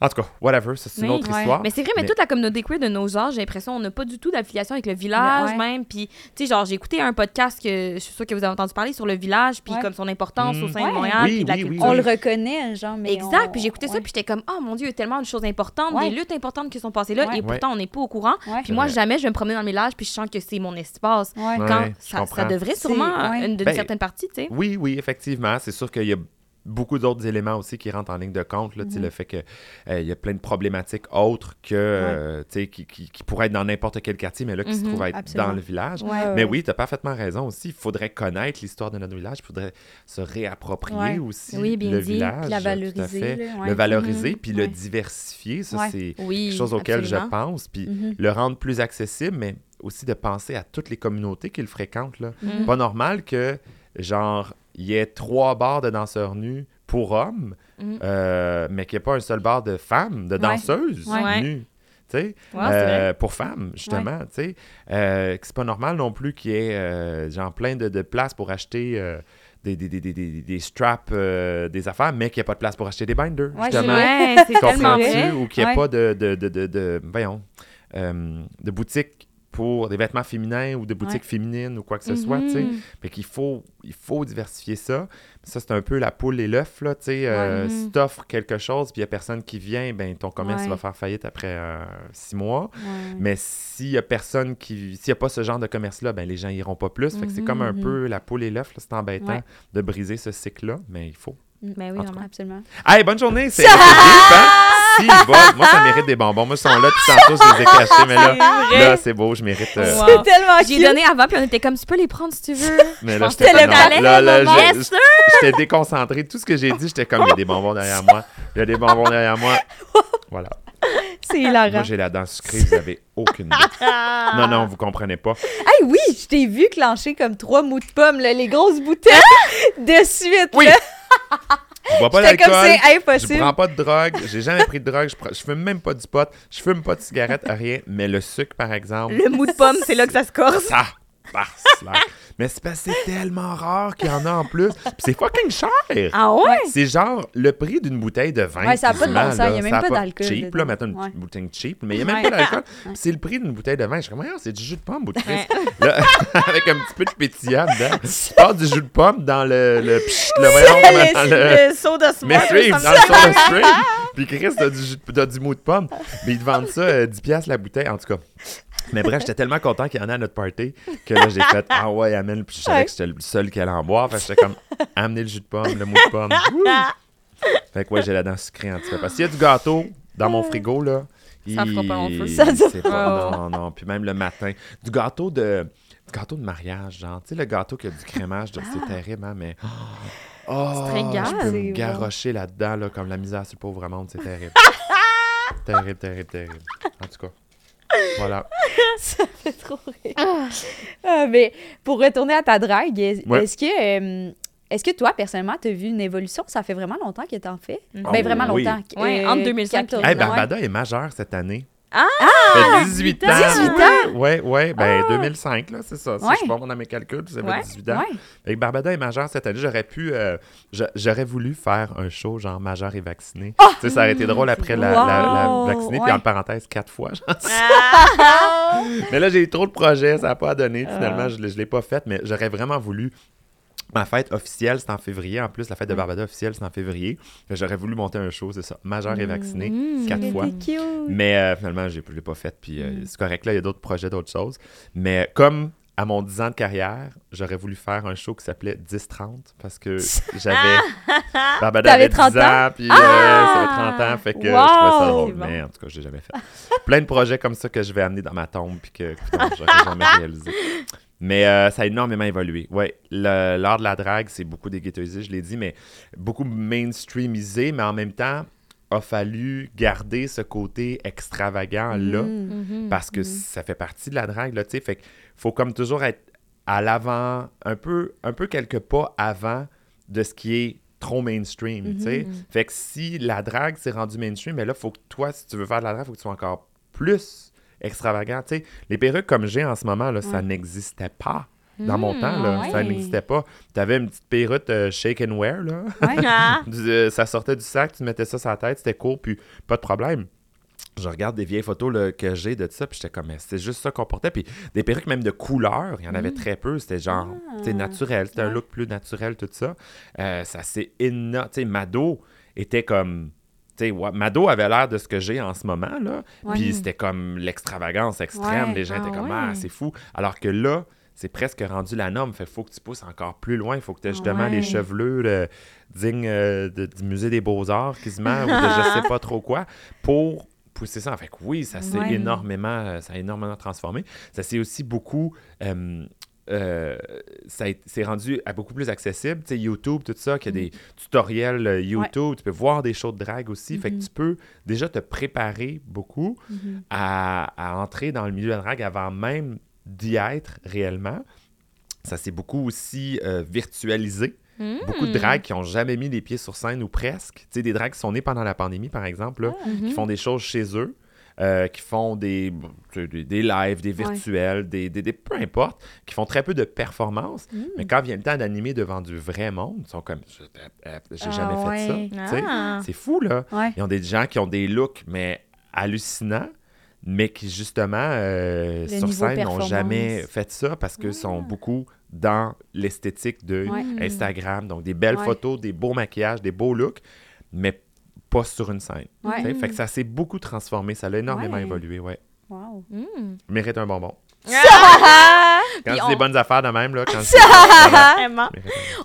En tout cas, whatever, ça, c'est une Oui. autre Ouais. histoire. Mais c'est vrai, mais, Mais- toute la communauté queer de nos âges, j'ai l'impression, on n'a pas du tout d'affiliation avec le village Ouais. même. Puis, tu sais, genre, j'ai écouté un podcast que je suis sûre que vous avez entendu parler sur le village, puis Ouais. comme son importance Mm. au sein Ouais. de Montréal, Oui, puis de la oui, oui, culture. On le reconnaît, genre, mais Exact, on- puis j'ai écouté ça, puis j'étais comme, oh mon Dieu, il y a tellement de choses importantes, Ouais. des luttes importantes qui sont passées là, Ouais. et pourtant on n'est pas au courant. Ouais. Puis moi, jamais je vais me promener dans le village, puis je sens que c'est mon espace. Quand ça, devrait sûrement, d'une Ben, certaine partie, tu sais. Oui, oui, effectivement. C'est sûr qu'il y a beaucoup d'autres éléments aussi qui rentrent en ligne de compte. Là, sais, Mhm. Le fait qu'il y a plein de problématiques autres que, euh, tu sais, qui, qui- qui pourraient être dans n'importe quel quartier, mais là, qui se Mhm, trouvent être absolument. dans le village. Ouais, Mais ouais. oui, tu as parfaitement raison aussi. Il faudrait connaître l'histoire de notre village. Il faudrait se réapproprier Ouais. aussi Oui, bien le dit. village. La à valoriser, fait. là, ouais. Le valoriser, Mhm, puis ouais. le diversifier. Ça, Ouais. c'est Oui. quelque chose auquel absolument. je pense. Puis le rendre plus accessible, mais aussi de penser à toutes les communautés qui le fréquentent. Là. Pas normal que, genre, il y ait trois bars de danseurs nus pour hommes, Mhm. euh, mais qu'il n'y ait pas un seul bar de femmes, de Ouais. danseuses Ouais. nues. Ouais, euh, pour femmes, justement, tu sais. Euh, c'est pas normal non plus qu'il y ait, euh, genre, plein de, de places pour acheter des, des, des, des, des, straps, euh, des affaires, mais qu'il n'y a pas de place pour acheter des binders, Ouais, justement. Ouais, c'est. Comprends-tu? Ou qu'il n'y ait Ouais. pas de, de, de, de, de- voyons, euh, de boutique pour des vêtements féminins ou de boutiques Ouais. féminines ou quoi que ce soit, tu sais. Mhm. Fait qu'il faut, il faut diversifier ça. Ça, c'est un peu la poule et l'œuf, là, tu sais. euh, Ouais. Si t'offres quelque chose, puis il n'y a personne qui vient, ben ton commerce Ouais. va faire faillite après euh, six mois. Mais s'il n'y a personne qui... S'il n'y a pas ce genre de commerce-là, ben les gens iront pas plus. Fait que c'est Mhm, comme un mhm. peu la poule et l'œuf. C'est embêtant de briser ce cycle-là, mais il faut. Ben oui, vraiment. Absolument. Hey, bonne journée! C'est? Si, moi, ça mérite des bonbons. Moi, ils sont là, puis tantôt, je les ai cachés, mais là, là c'est beau, je mérite... euh, Wow. C'est tellement J'ai donné avant, puis on était comme, tu peux les prendre si tu veux. Mais là, Je j'étais là, là, Yes, j'étais déconcentré. Tout ce que j'ai dit, j'étais comme, il y a des bonbons derrière moi. Il y a des bonbons derrière moi. Voilà. C'est Moi, hilarant. j'ai la dent sucrée, vous avez aucune idée. Non, non, vous comprenez pas. Hey, oui, je t'ai vu clencher comme trois mots de pommes, là, les grosses bouteilles de suite. Oui. Je bois pas d'alcool. Je prends pas de drogue, j'ai jamais pris de drogue, je, pre- je fume même pas du pot, je fume pas de cigarette, rien, mais le sucre par exemple, Le mou de pomme, c'est là que ça se corse. ça. Mais c'est parce que c'est tellement rare qu'il y en a en plus, puis c'est fucking cher. Ah ouais? C'est genre le prix d'une bouteille de vin. Ouais, ça a pas de bon sens, il y a même pas d'alcool cheap, là, mettons une Ouais. bouteille cheap, mais il y a même Ouais. pas d'alcool. Ouais. C'est le prix d'une bouteille de vin. Je suis comme, c'est du jus de pomme, bout de. Là, avec un petit peu de pétillant dedans. Tu passes du jus de pomme dans le. le, psh, le voyons, dans le Le soda mais smart. stream, dans le soda stream. Puis Chris, t'as du, jus de- du mou de pomme. Mais ils te vendent ça euh, 10$ piastres la bouteille, en tout cas. Mais bref, j'étais tellement content qu'il y en a à notre party que là, j'ai fait Ah ouais, amène. Puis je savais que j'étais le seul qui allait en boire. Fait que j'étais comme Amenez le jus de pomme, le mou de pomme. Wouh! Fait que ouais, j'ai la dent sucrée en tout cas. Parce qu'il y a du gâteau dans mon frigo, là. Ça fera pas long feu. Ça dure pas. Non, non. Puis même le matin. Du gâteau de. Du gâteau de mariage, genre. Tu sais, le gâteau qui a du crémage, là, c'est terrible, hein, mais. Oh, régales. je peux C'est me garrocher là-dedans, là, comme la misère sur le pauvre monde, c'est terrible. terrible, terrible, terrible. En tout cas. Voilà. Ça fait trop rire. Ah, mais pour retourner à ta drague, Ouais. est-ce que, euh, est-ce que toi, personnellement, tu as vu une évolution? Ça fait vraiment longtemps que t'en fais? Mhm. Ben, Oh, vraiment oui. longtemps. Ouais, entre 2005 14 et- Hey, ans, Barbada est majeure cette année. Ah! fait 18 ans. 18 Oui, ouais, ouais. Ben, Ah! 2005, là, c'est ça. Si Ouais. je suis bon dans mes calculs, ça fait Ouais. 18 ans. Ouais. Avec Barbada est majeure cette année, j'aurais pu. euh, j'a- j'aurais voulu faire un show genre majeur et vacciné. Oh! Tu sais, ça aurait été drôle après la, la, la Wow! vaccinée, puis en parenthèse, quatre fois. genre. Ah! mais là, j'ai eu trop de projets, ça n'a pas donné. Ah. Finalement, je ne l'ai pas fait, mais j'aurais vraiment voulu. Ma fête officielle, c'est en février. En plus, la fête de Barbada officielle, c'est en février. J'aurais voulu monter un show, c'est ça. Majeur et vacciné, Mmh. quatre fois. Cute. Mais euh, finalement, je ne l'ai pas fait. Puis euh, Mm. c'est correct, là, il y a d'autres projets, d'autres choses. Mais comme à mon 10 ans de carrière, j'aurais voulu faire un show qui s'appelait 10-30 parce que j'avais. Barbada T'avais avait 10 30 ans? ans, puis euh, ça fait 30 ans, fait que je trouvais ça Wow! drôle. Bon. Mais en tout cas, je l'ai jamais fait. Plein de projets comme ça que je vais amener dans ma tombe, puis que j'aurais jamais réalisé. Mais euh, ça a énormément évolué. Ouais, l'art de la drague, c'est beaucoup déguetoisé, je l'ai dit, mais beaucoup mainstreamisé, mais en même temps, a fallu garder ce côté extravagant-là Mm. Mhm. parce que ça fait partie de la drague, là, tu sais. Fait qu'il faut comme toujours être à l'avant, un peu, un peu quelques pas avant de ce qui est trop mainstream, tu sais. Fait que si la drague s'est rendue mainstream, mais là, faut que toi, si tu veux faire de la drague, faut que tu sois encore plus extravagant, tu sais. Les perruques comme j'ai en ce moment, là, ça n'existait pas. Dans mon Mm, temps, là, ouais. ça n'existait pas. Tu avais une petite perruque euh, shake and wear, là. Ouais. Ah. Euh, ça sortait du sac, tu mettais ça sur la tête, c'était court, puis pas de problème. Je regarde des vieilles photos là, que j'ai de ça, puis j'étais comme, c'est juste ça qu'on portait. Puis des perruques même de couleur, il y en avait très peu. C'était genre, tu sais, naturel. C'était un look plus naturel, tout ça. Euh, ça c'est énorme. Tu sais, Mado était comme. Tu sais, ouais, Mado avait l'air de ce que j'ai en ce moment, là. Ouais. Puis c'était comme l'extravagance extrême. Ouais. Les gens Ah étaient comme, ah, c'est fou. Alors que là, c'est presque rendu la norme. Fait faut que tu pousses encore plus loin. Il faut que tu aies justement les chevelures euh, dignes euh, de- du musée des beaux-arts, quasiment, ou de je sais pas trop quoi, pour pousser ça. Fait que oui, ça s'est énormément, euh, ça a énormément transformé. Ça s'est aussi beaucoup... euh, euh, c'est rendu à beaucoup plus accessible. Tu sais, YouTube, tout ça, qu'il y a des tutoriels euh, YouTube, tu peux voir des shows de drague aussi. Fait que tu peux déjà te préparer beaucoup à, à entrer dans le milieu de la drague avant même d'y être réellement. Ça s'est beaucoup aussi euh, virtualisé. Beaucoup de dragues qui n'ont jamais mis les pieds sur scène ou presque. Tu sais, des dragues qui sont nées pendant la pandémie, par exemple, là, qui font des choses chez eux. Euh, qui font des, des, des lives, des virtuels, des, des, des- peu importe, qui font très peu de performances, mais quand vient le temps d'animer devant du vrai monde, ils sont comme euh, j'ai Ah jamais fait ouais. ça. Ah. C'est fou là. Ouais. Ils ont des gens qui ont des looks mais hallucinants, mais qui justement euh, sur scène n'ont jamais fait ça parce qu'ils sont beaucoup dans l'esthétique de Ouais. Instagram, donc des belles Ouais. photos, des beaux maquillages, des beaux looks, mais pas sur une scène. Ouais. Tu sais, Fait que ça s'est beaucoup transformé, ça a énormément Ouais. évolué, ouais. Wow. Mm. Mérite un bonbon. Ah! Quand Puis c'est on- des bonnes affaires de même, là, quand Voilà. Vraiment.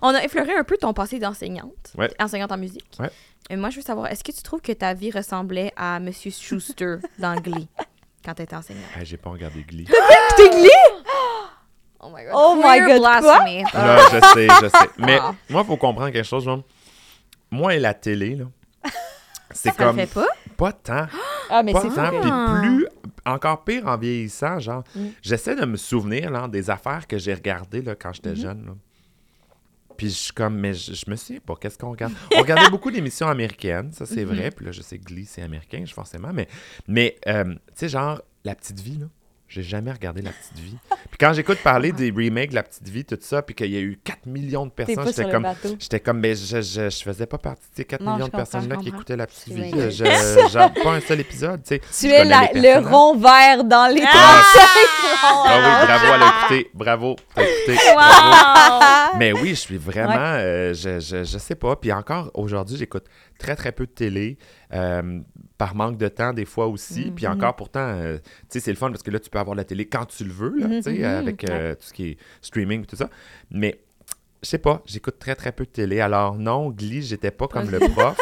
On a effleuré un peu ton passé d'enseignante. Ouais. Enseignante en musique. Ouais. Et moi, je veux savoir, est-ce que tu trouves que ta vie ressemblait à Monsieur Schuster dans Glee quand tu étais enseignante? Hey, J'ai pas regardé Glee. T'es glissé? Oh my god. Oh my God, quoi? Là, je sais, je sais. Mais Ah. moi, il faut comprendre quelque chose, genre. Moi et la télé, là, c'est Ça comme... fait pas? Pas tant. Ah, mais c'est tant. Puis Ah. plus, encore pire en vieillissant, genre, Mm. j'essaie de me souvenir là, des affaires que j'ai regardées là, quand Mm-hmm. j'étais jeune. là. Puis je suis comme, mais je, je me souviens pas, qu'est-ce qu'on regarde? On regardait beaucoup d'émissions américaines, ça Mm-hmm. c'est vrai. Puis là, je sais que Glee, c'est américain, je- forcément. Mais, mais euh, tu sais, genre, La Petite Vie, là. J'ai jamais regardé La Petite Vie. Puis quand j'écoute parler des remakes de La Petite Vie, tout ça, puis qu'il y a eu 4 millions de personnes, j'étais comme. J'étais comme, mais je, je, je faisais pas partie de ces 4 Non, millions de personnes-là qui écoutaient La Petite Vie. Je, je- pas un seul épisode, tu sais. Tu Je es la- le rond vert dans les Ah! 35 Ah oui, bravo à l'écouter. Bravo, t'as écouté. Wow! Mais oui, je suis vraiment, euh, je, je, je sais pas. Puis encore, aujourd'hui, j'écoute très, très peu de télé, euh, par manque de temps des fois aussi. Puis encore, pourtant, euh, tu sais, c'est le fun parce que là, tu peux avoir la télé quand tu le veux, là, tu sais, avec euh, tout ce qui est streaming et tout ça. Mais je sais pas, j'écoute très, très peu de télé. Alors non, Glee, j'étais pas comme le prof.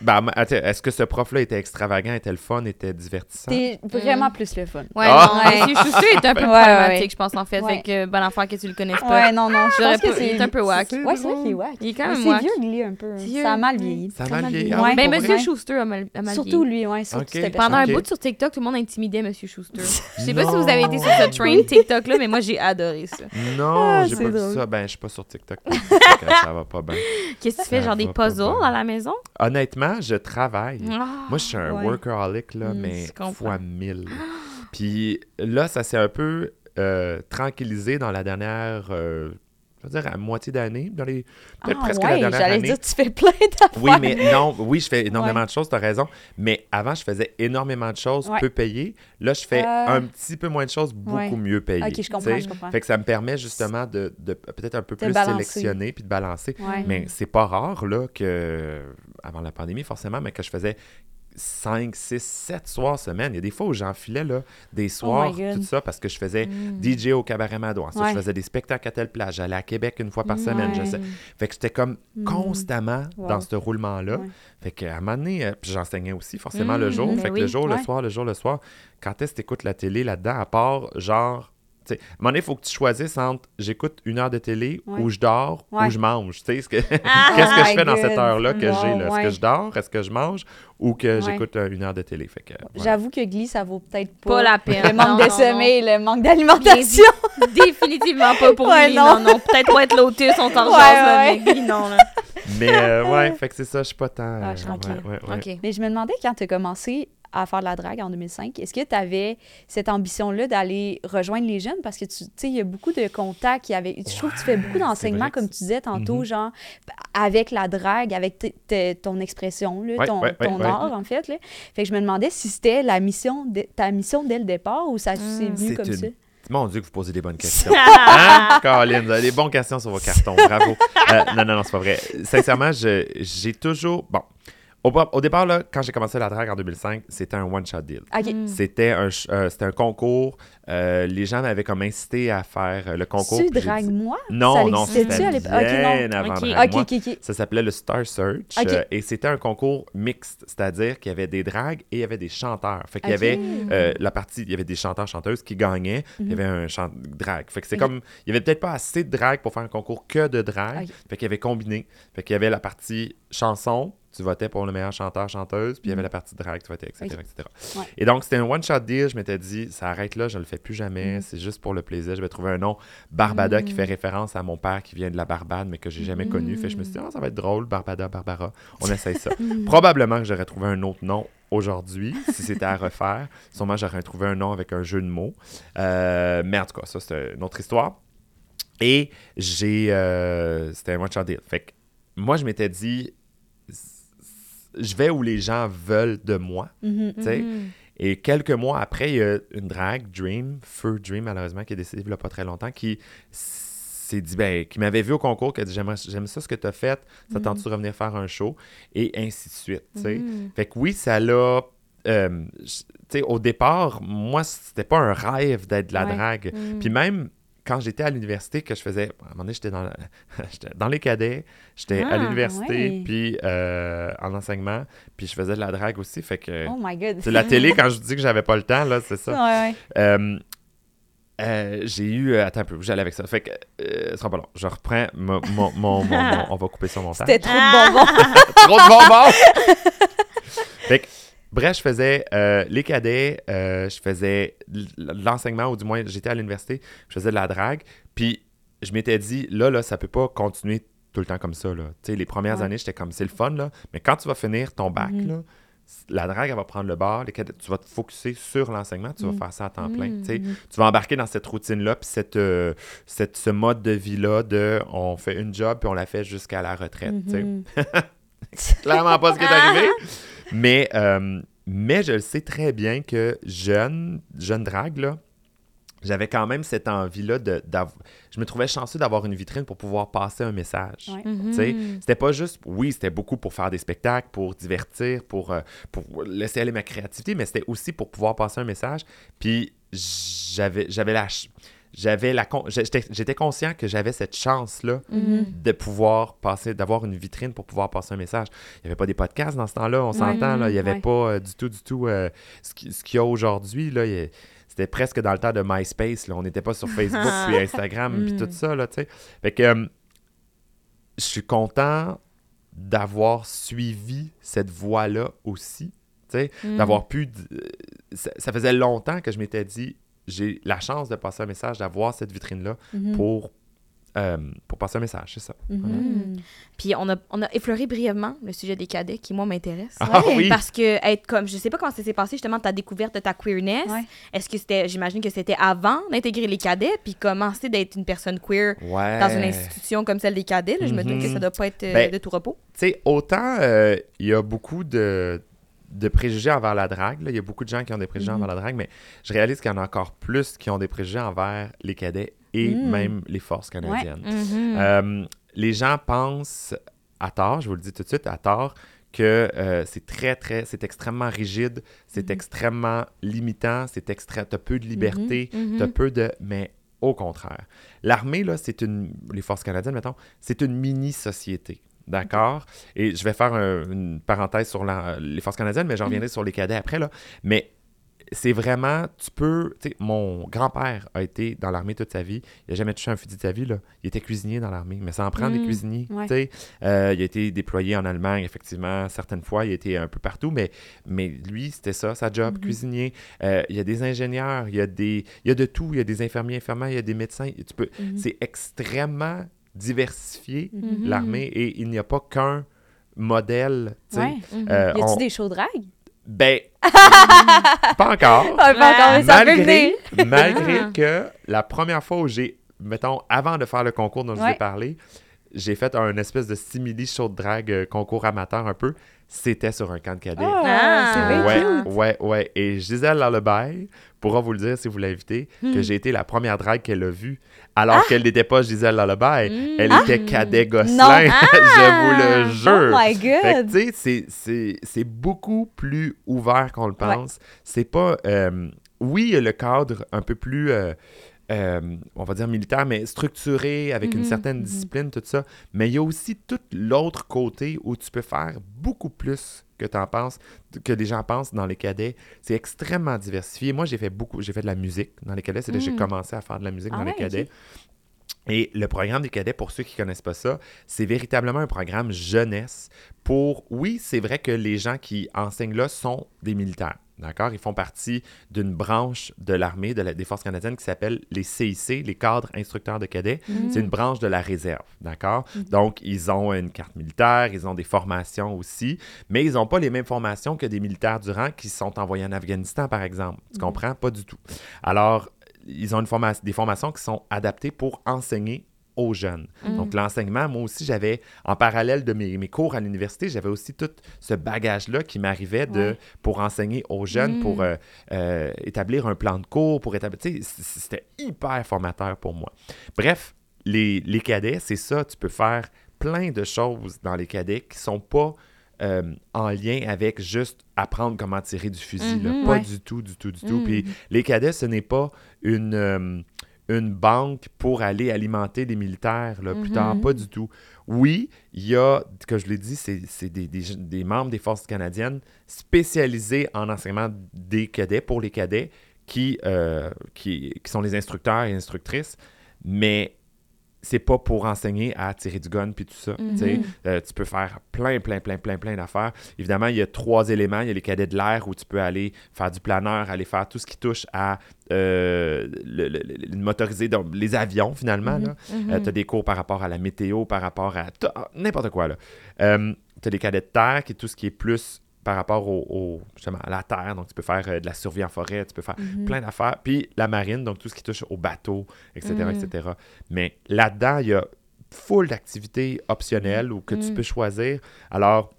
Ben, attends, est-ce que ce prof-là était extravagant, était le fun, était divertissant? T'es vraiment plus le fun. Ouais, Ah! non, Monsieur Schuster est un peu Ouais, ouais, problématique, ouais. je pense, en fait. Ouais. Fait que, bonne affaire que tu le connaisses pas. Ouais, non, non, je pense que pas- il c'est... est un peu wack. Ouais, c'est vrai qu'il est wack. Il est quand même C'est wack. vieux, Glee, un peu. Vieux. Ça a mal vieilli. Ça a mal vieilli. vieilli. Ah Ouais. Ben, pour Monsieur vrai? Schuster a mal, a mal Surtout vieilli. lui, ouais. Surtout Pendant un bout sur TikTok, tout le monde intimidait Monsieur Schuster. Je sais pas si vous avez été sur ce train TikTok-là, mais moi, j'ai adoré ça. Non, Ah, j'ai c'est pas vu ça. Ben, je suis pas sur TikTok. Que ça va pas bien. Qu'est-ce que tu fais, genre des puzzles à la maison? Honnêtement, je travaille. Ah. Moi, je suis un Ouais. workaholic, là, Mm, mais fois mille. Puis là, ça s'est un peu euh, tranquillisé dans la dernière, euh, je veux dire, à moitié d'année, dans les peut-être Ah, presque la ouais, dernière j'allais année. dire, tu fais plein d'affaires. Oui, mais non, oui, je fais énormément Ouais. de choses, tu as raison. Mais avant, je faisais énormément de choses, Ouais. peu payées. Là, je fais Euh, un petit peu moins de choses, beaucoup mieux payées. Ok, je comprends, je comprends. Fait que ça me permet justement de, de peut-être un peu De plus balancer. sélectionner puis de balancer. Mais c'est pas rare, là, que, avant la pandémie, forcément, mais que je faisais 5, 6, 7 soirs semaine. Il y a des fois où j'enfilais, là, des soirs, Oh God. tout ça, parce que je faisais Mm. DJ au Cabaret Mado. Ensuite, Ouais. je faisais des spectacles à telle plage. J'allais à Québec une fois par semaine. je sais. Fait que j'étais comme constamment Wow. dans ce roulement-là. Ouais. Fait qu'à un moment donné, euh, puis j'enseignais aussi forcément le Mm, jour. ben fait que oui. le jour, le soir, le jour, le soir, quand est-ce que tu écoutes la télé là-dedans, à part genre, à un moment donné, il faut que tu choisisses entre j'écoute une heure de télé Ouais. ou je dors Ouais. ou je mange. Tu sais, ce que- Ah, qu'est-ce que my je fais dans cette heure-là que j'ai? là? Est-ce que je dors? Est-ce que je mange? Ou que Ouais. j'écoute euh, une heure de télé? Fait que, voilà. J'avoue que Glee, ça vaut peut-être pas, Pas la peine. le manque Non, de non, sommeil, le manque d'alimentation. Définitivement pas pour Ouais, lui. non. Non, non. Peut-être pas être Lotus, on ouais. mais lui, non, là. Mais euh, ouais, fait que c'est ça, je suis pas tant. Ah, je euh, comprends. ouais, ouais, ouais. OK. Mais je me demandais quand tu as commencé à faire de la drague en 2005, est-ce que tu avais cette ambition-là d'aller rejoindre les jeunes? Parce que tu sais, il y a beaucoup de contacts, y avait, je trouve que tu fais beaucoup d'enseignements, comme tu disais tantôt, Mhm. genre avec la drague, avec ton expression, là, Ouais, ton, ouais, ouais, ton ouais. art, en fait. Là. Fait que je me demandais si c'était la mission, de- ta mission dès le départ ou ça s'est venu C'est comme une- ça? Mon Dieu, que vous posez des bonnes questions. Hein, Colin, vous avez des bonnes questions sur vos cartons. Bravo. Euh, non, non, non, c'est pas vrai. Sincèrement, j'ai toujours. Bon. Au, au départ, là, quand j'ai commencé la drague en 2005, c'était un one-shot deal. OK. C'était un, euh, c'était un concours. Euh, les gens m'avaient comme incité à faire euh, le concours. Tu puis j'ai drague dit- moi? Non, ça non, c'était à l'époque? Avant Ok. Drague OK, Moi. OK, OK. Ça s'appelait le Star Search euh, et c'était un concours mixte, c'est-à-dire qu'il y avait des dragues et il y avait des chanteurs. Fait qu'il y avait euh, la partie, il y avait des chanteurs chanteuses qui gagnaient, il y avait un chant drague. Fait que c'est comme il y avait peut-être pas assez de drague pour faire un concours que de drague. Fait qu'il y avait combiné. Fait qu'il y avait la partie chanson, tu votais pour le meilleur chanteur chanteuse, puis il y avait la partie drague, tu votais etc. Etc. Ouais. Et donc c'était un one shot deal, je m'étais dit ça arrête là, je le fais plus jamais, c'est juste pour le plaisir, je vais trouver un nom Barbada qui fait référence à mon père qui vient de la Barbade mais que j'ai jamais connu. Fait je me suis dit, Ah, ça va être drôle, Barbada, Barbara. On essaye ça. Probablement que j'aurais trouvé un autre nom aujourd'hui si c'était à refaire. Sûrement, j'aurais trouvé un nom avec un jeu de mots. Euh, mais en tout cas, ça, c'est une autre histoire. Et j'ai. euh, c'était un one shot deal. Fait que moi, je m'étais dit, je vais où les gens veulent de moi. Mhm. Mhm. Et quelques mois après, il y a une drague, Dream, Feu Dream, malheureusement, qui est décédée il n'y a pas très longtemps, qui s'est dit, ben, qui m'avait vu au concours, qui a dit, j'aime ça ce que tu as fait, ça tente-tu de revenir faire un show, et ainsi de suite. Mhm. Fait que oui, ça l'a. euh, au départ, moi, c'était pas un rêve d'être de la Ouais. drague. Mhm. Puis même quand j'étais à l'université, que je faisais. À un moment donné, j'étais dans, la- j'étais dans les cadets, j'étais à Ah, l'université, ouais. puis euh, en enseignement, puis je faisais de la drague aussi. Fait que. Oh my God. C'est la télé, quand je dis que j'avais pas le temps, là, c'est ça. Ouais, ouais. Euh, euh, j'ai eu. attends un peu, j'allais avec ça. Fait que. euh, ce sera pas long. Je reprends mon. mon- mon- mon- mon- on va couper ça au montage. C'était trop de bonbons. Trop de bonbons! fait que, bref, je faisais euh, les cadets, euh, je faisais l'enseignement, ou du moins, j'étais à l'université, je faisais de la drague. Puis, je m'étais dit, là, là, ça peut pas continuer tout le temps comme ça, là. Les premières Ouais. années, j'étais comme, c'est le fun, là. Mais quand tu vas finir ton bac, Mhm. là, la drague, elle va prendre le bord, les cadets, tu vas te focuser sur l'enseignement, tu Mhm. vas faire ça à temps plein. Mhm. Tu vas embarquer dans cette routine-là, puis cette, euh, cette, ce mode de vie-là de on fait une job, puis on la fait jusqu'à la retraite. Mhm. clairement pas ce qui est arrivé. Mais, euh, mais je le sais très bien que jeune, jeune drague, là, j'avais quand même cette envie-là de. Je me trouvais chanceux d'avoir une vitrine pour pouvoir passer un message. Ouais. Tu sais, C'était pas juste, oui, c'était beaucoup pour faire des spectacles, pour divertir, pour, euh, pour laisser aller ma créativité, mais c'était aussi pour pouvoir passer un message. Puis j'avais, j'avais la, ch- j'avais la, con- j'étais, j'étais conscient que j'avais cette chance-là Mhm. de pouvoir passer, d'avoir une vitrine pour pouvoir passer un message. Il n'y avait pas des podcasts dans ce temps-là, on s'entend, là. il n'y avait Ouais. pas euh, du tout, du tout euh, ce qui- ce qu'il y a aujourd'hui. Là, Il- c'était presque dans le temps de MySpace, là. on n'était pas sur Facebook, puis Instagram, puis Mm. tout ça, là, tu sais. Fait que euh, je suis content d'avoir suivi cette voie-là aussi, tu sais, Mhm. d'avoir pu... ça faisait longtemps que je m'étais dit, j'ai la chance de passer un message, d'avoir cette vitrine-là Mhm. pour, euh, pour passer un message, c'est ça. Mhm. Puis on a, on a effleuré brièvement le sujet des cadets qui, moi, m'intéresse. Ah Ouais, oui! Parce que être comme, je sais pas comment ça s'est passé justement ta découverte de ta queerness. Ouais. Est-ce que c'était, j'imagine que c'était avant d'intégrer les cadets, puis commencer d'être une personne queer Ouais. dans une institution comme celle des cadets. là, Je me doute Mhm. que ça doit pas être euh, Ben, de tout repos. Tu sais, autant euh, il y a beaucoup de, de préjugés envers la drague. là. Il y a beaucoup de gens qui ont des préjugés Mhm. envers la drague, mais je réalise qu'il y en a encore plus qui ont des préjugés envers les cadets et Mhm. même les forces canadiennes. Mhm. Euh, les gens pensent à tort, je vous le dis tout de suite, à tort, que euh, c'est très, très, c'est extrêmement rigide, c'est Mhm. extrêmement limitant, c'est extra, t'as peu de liberté, t'as peu de, mais au contraire. L'armée, là, c'est une, les forces canadiennes, mettons, c'est une mini-société. D'accord? Et je vais faire un- une parenthèse sur la- les forces canadiennes, mais j'en reviendrai sur les cadets après, là. Mais c'est vraiment, tu peux, tu sais, mon grand-père a été dans l'armée toute sa vie, il n'a jamais touché un fusil de sa vie, là. Il était cuisinier dans l'armée, mais ça en prend des Mm. cuisiniers, Ouais. tu sais. Euh, il a été déployé en Allemagne, effectivement, certaines fois, il a été un peu partout, mais, mais lui, c'était ça, sa job, Mhm. cuisinier. Euh, il y a des ingénieurs, il y a, des, il y a de tout, il y a des infirmiers, infirmières, il y a des médecins, tu peux, Mhm. c'est extrêmement diversifié, Mhm. l'armée, et il n'y a pas qu'un modèle, tu sais. Ouais. Euh, Y on- des shows drag? Ben, pas encore. Pas encore, mais malgré, venir. malgré Ah. que la première fois où j'ai, mettons, avant de faire le concours dont je vous ai parlé, j'ai fait un espèce de simili show de drague euh, concours amateur un peu. C'était sur un camp de cadets. Ah, c'est bien ouais, cute. ouais, ouais. Et Gisèle Lullaby pourra vous le dire si vous l'invitez, Hmm. que j'ai été la première drague qu'elle a vue, alors qu'elle n'était pas Gisèle Lullaby. Mm. Elle Ah! était Cadet Gosselin, je vous le Ah! jure. Oh my Fait que, god! tu sais, c'est- c'est- c'est beaucoup plus ouvert qu'on le pense. C'est pas. euh, oui, il y a le cadre un peu plus. euh, euh, on va dire militaire, mais structuré, avec une Mhm, certaine mhm. discipline, tout ça. Mais il y a aussi tout l'autre côté où tu peux faire beaucoup plus que tu en penses, que les gens pensent dans les cadets. C'est extrêmement diversifié. Moi, j'ai fait beaucoup, j'ai fait de la musique dans les cadets. C'est que j'ai Mm. commencé à faire de la musique Ah dans les cadets. Et le programme des cadets, pour ceux qui ne connaissent pas ça, c'est véritablement un programme jeunesse pour, oui, c'est vrai que les gens qui enseignent là sont des militaires. D'accord? Ils font partie d'une branche de l'armée, de la- des forces canadiennes qui s'appelle les CIC, les cadres instructeurs de cadets. Mhm. C'est une branche de la réserve. D'accord? Donc, ils ont une carte militaire, ils ont des formations aussi, mais ils n'ont pas les mêmes formations que des militaires du rang qui sont envoyés en Afghanistan, par exemple. Tu comprends? Pas du tout. Alors, ils ont une forma- des formations qui sont adaptées pour enseigner aux jeunes. Donc, l'enseignement, moi aussi, j'avais, en parallèle de mes, mes cours à l'université, j'avais aussi tout ce bagage-là qui m'arrivait de pour enseigner aux jeunes, Mm. pour euh, euh, établir un plan de cours, pour établir... C'était hyper formateur pour moi. Bref, les, les cadets, c'est ça, tu peux faire plein de choses dans les cadets qui sont pas euh, en lien avec juste apprendre comment tirer du fusil. là. Mhm, pas ouais. du tout, du tout, du tout. Mhm. Puis les cadets, ce n'est pas une, une banque pour aller alimenter les militaires là, plus Mhm. tard. Pas du tout. Oui, il y a, comme je l'ai dit, c'est c'est des, des- des membres des forces canadiennes spécialisés en enseignement des cadets, pour les cadets, qui, euh, qui, qui sont les instructeurs et instructrices, mais c'est pas pour enseigner à tirer du gun puis tout ça. Mhm. Euh, tu peux faire plein, plein, plein, plein, plein d'affaires. Évidemment, il y a trois éléments. Il y a les cadets de l'air où tu peux aller faire du planeur, aller faire tout ce qui touche à euh, le, donc les avions finalement. là. Mhm. tu as des cours par rapport à la météo, par rapport à ah, n'importe quoi. tu as les cadets de terre qui est tout ce qui est plus par rapport au, au- justement, à la terre. Donc, tu peux faire euh, de la survie en forêt, tu peux faire Mhm. plein d'affaires. Puis la marine, donc tout ce qui touche au bateau, etc., Mm. etc. Mais là-dedans, il y a full d'activités optionnelles ou que tu Mm. peux choisir. Alors,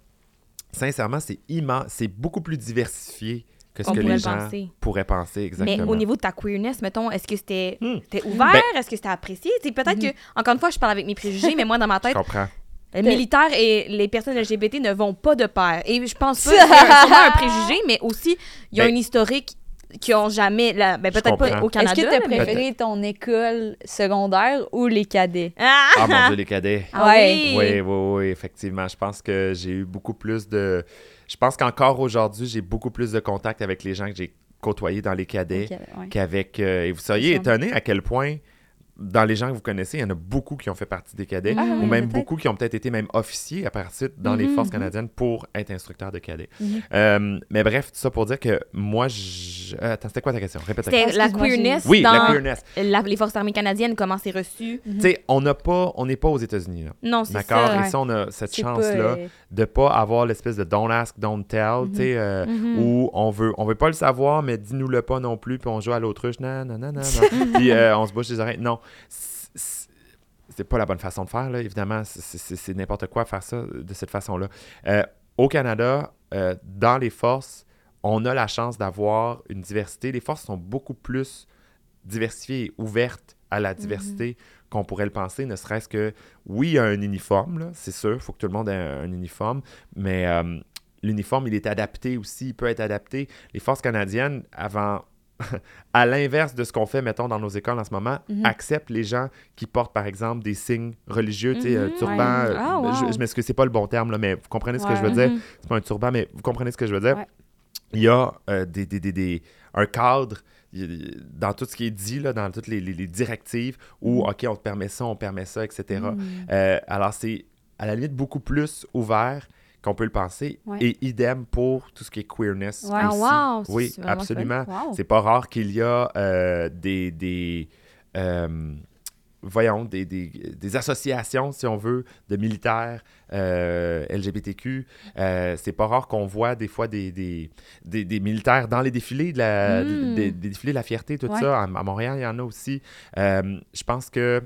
sincèrement, c'est immense, c'est beaucoup plus diversifié que ce On que les le gens penser. pourraient penser exactement. Mais au niveau de ta queerness, mettons, est-ce que c'était c'était ouvert? Ben- Est-ce que c'était apprécié? Peut-être que, encore une fois, je parle avec mes préjugés, mais moi, dans ma Je tête, comprends. Les militaires et les personnes LGBT ne vont pas de pair. Et je pense pas que c'est un- un préjugé, mais aussi, il y a Ben- un historique qui ont jamais... La, ben, peut-être pas au Canada. Est-ce que tu as préféré ton école secondaire ou les cadets? Ah! Ah mon Dieu, les cadets. Ah oui! Oui, oui, oui, effectivement. Je pense que j'ai eu beaucoup plus de. Je pense qu'encore aujourd'hui, j'ai beaucoup plus de contact avec les gens que j'ai côtoyés dans les cadets ouais. qu'avec. euh, et vous seriez étonné à quel point, dans les gens que vous connaissez, il y en a beaucoup qui ont fait partie des cadets, Ah, ou oui, même beaucoup qui ont peut-être été même officiers à partir dans les Mhm, forces mhm. canadiennes pour être instructeurs de cadets. Mhm. Euh, mais bref, tout ça pour dire que moi, je... euh, Attends, c'était quoi ta question? Répète la C'était la j'ai- queerness Oui, dans la queerness. la- les forces armées canadiennes, comment c'est reçu. Mhm. Tu sais, on n'a pas, on n'est pas aux États-Unis, là. Non, c'est D'accord? ça. ouais. Ici, on a cette C'est pas, chance-là euh, de pas avoir l'espèce de don't ask, don't tell, tu sais, euh, Mhm. où on veut, on veut pas le savoir, mais dis-nous le pas non plus, puis on joue à l'autruche, non, non, non, non. puis euh, on se bouche les oreilles. Non, c'est- pas la bonne façon de faire, là, évidemment, c'est- n'importe quoi faire ça de cette façon-là. Euh, au Canada, euh, dans les forces, on a la chance d'avoir une diversité. Les forces sont beaucoup plus diversifiées et ouvertes à la diversité qu'on pourrait le penser, ne serait-ce que, oui, il y a un uniforme, c'est sûr, il faut que tout le monde ait un, un uniforme, mais euh, l'uniforme, il est adapté aussi, il peut être adapté. Les forces canadiennes, avant, à l'inverse de ce qu'on fait, mettons, dans nos écoles en ce moment, Mhm. acceptent les gens qui portent, par exemple, des signes religieux, tu sais, euh, Mhm, turban, ouais. euh, Ah, wow. je, je m'excuse, c'est pas le bon terme, là, mais vous comprenez ce que je veux dire? Mhm. C'est pas un turban, mais vous comprenez ce que je veux dire? Ouais. il y a euh, des, des- des- des- un cadre dans tout ce qui est dit, là, dans toutes les, les- les directives, où, OK, on te permet ça, on permet ça, etc. Mm. Euh, alors, c'est à la limite beaucoup plus ouvert qu'on peut le penser. Ouais. Et idem pour tout ce qui est queerness. Ah, aussi. wow! Oui, absolument. Wow. C'est pas rare qu'il y a euh, des, des euh, voyons, des, des, des associations, si on veut, de militaires euh, LGBTQ. Euh, c'est pas rare qu'on voit des fois des, des, militaires dans les défilés de la, Mm. des, des défilés de la fierté, tout Ouais. ça. À, à Montréal, il y en a aussi. Euh, je pense que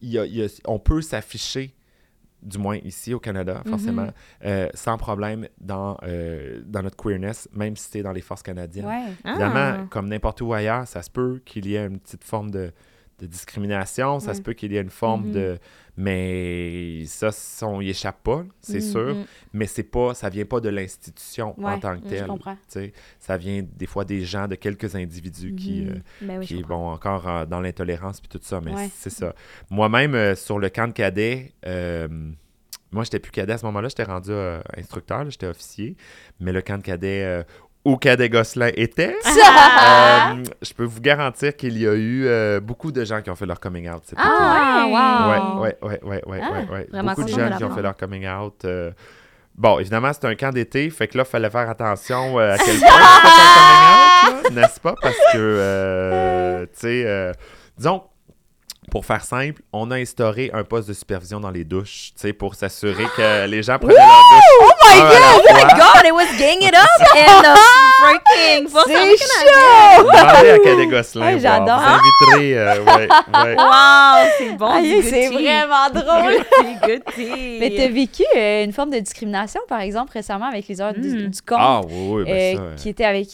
il y a- il y a- on peut s'afficher du moins ici au Canada, forcément, Mhm. euh, sans problème dans, euh, dans notre queerness, même si c'est dans les forces canadiennes. Ouais. Ah. Évidemment, comme n'importe où ailleurs, ça se peut qu'il y ait une petite forme de, de discrimination, ça se peut qu'il y ait une forme Mhm. de... Mais ça, ça, on y échappe pas, c'est Mhm. sûr, Mm. mais c'est pas, ça vient pas de l'institution en tant que je telle. sais. Ça vient des fois des gens, de quelques individus qui... Mhm. euh, Ben oui, je qui vont encore euh, dans l'intolérance puis tout ça, mais Ouais. c'est ça. Moi-même, euh, sur le camp de cadet, euh, moi, j'étais plus cadet à ce moment-là, j'étais rendu instructeur, j'étais officier, mais le camp de cadet où Cadet Gosselin était, euh, je peux vous garantir qu'il y a eu euh, beaucoup de gens qui ont fait leur coming out. cet été. Ah, wow! Ouais, ouais, ouais, ouais, ouais, Ah, ouais, Beaucoup de gens de qui ont fait leur coming out. euh, Bon, évidemment, c'est un camp d'été, fait que là, il fallait faire attention euh, à quel point tu fais ton coming out, n'est-ce pas? Parce que, euh, tu sais, euh, disons, pour faire simple, on a instauré un poste de supervision dans les douches, tu sais, pour s'assurer que les gens prenaient leur douche. Oh my Oh my god, it was gang it up in the freaking C'est chaud! Demandez à Cadet Gosselin. Ouais, voir. j'adore. Vous inviterez, euh, ouais, ouais. Wow, c'est bon. C'est vraiment drôle. Mais t'as vécu euh, une forme de discrimination, par exemple, récemment avec les heures du, Mm. du compte, Ah, oui, oui, ben euh, ça, euh, qui était avec...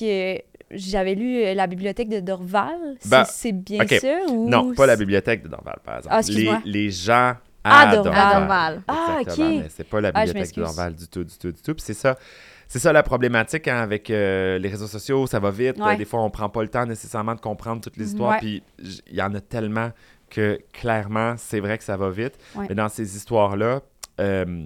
J'avais lu euh, la bibliothèque de Dorval. C'est- Ben, c'est bien ou... Non, pas la bibliothèque de Dorval, par exemple. Ah, les, gens Ah, à Dorval. Dorval. À Dorval. Ah, ok. mais c'est pas la Ah, bibliothèque de. Dorval du tout, du tout, du tout. Puis c'est ça. C'est ça la problématique hein, avec euh, les réseaux sociaux, ça va vite. Ouais. Des fois, on prend pas le temps nécessairement de comprendre toutes les histoires. Ouais. Puis il y en a tellement que clairement, c'est vrai que ça va vite. Ouais. Mais dans ces histoires-là, euh,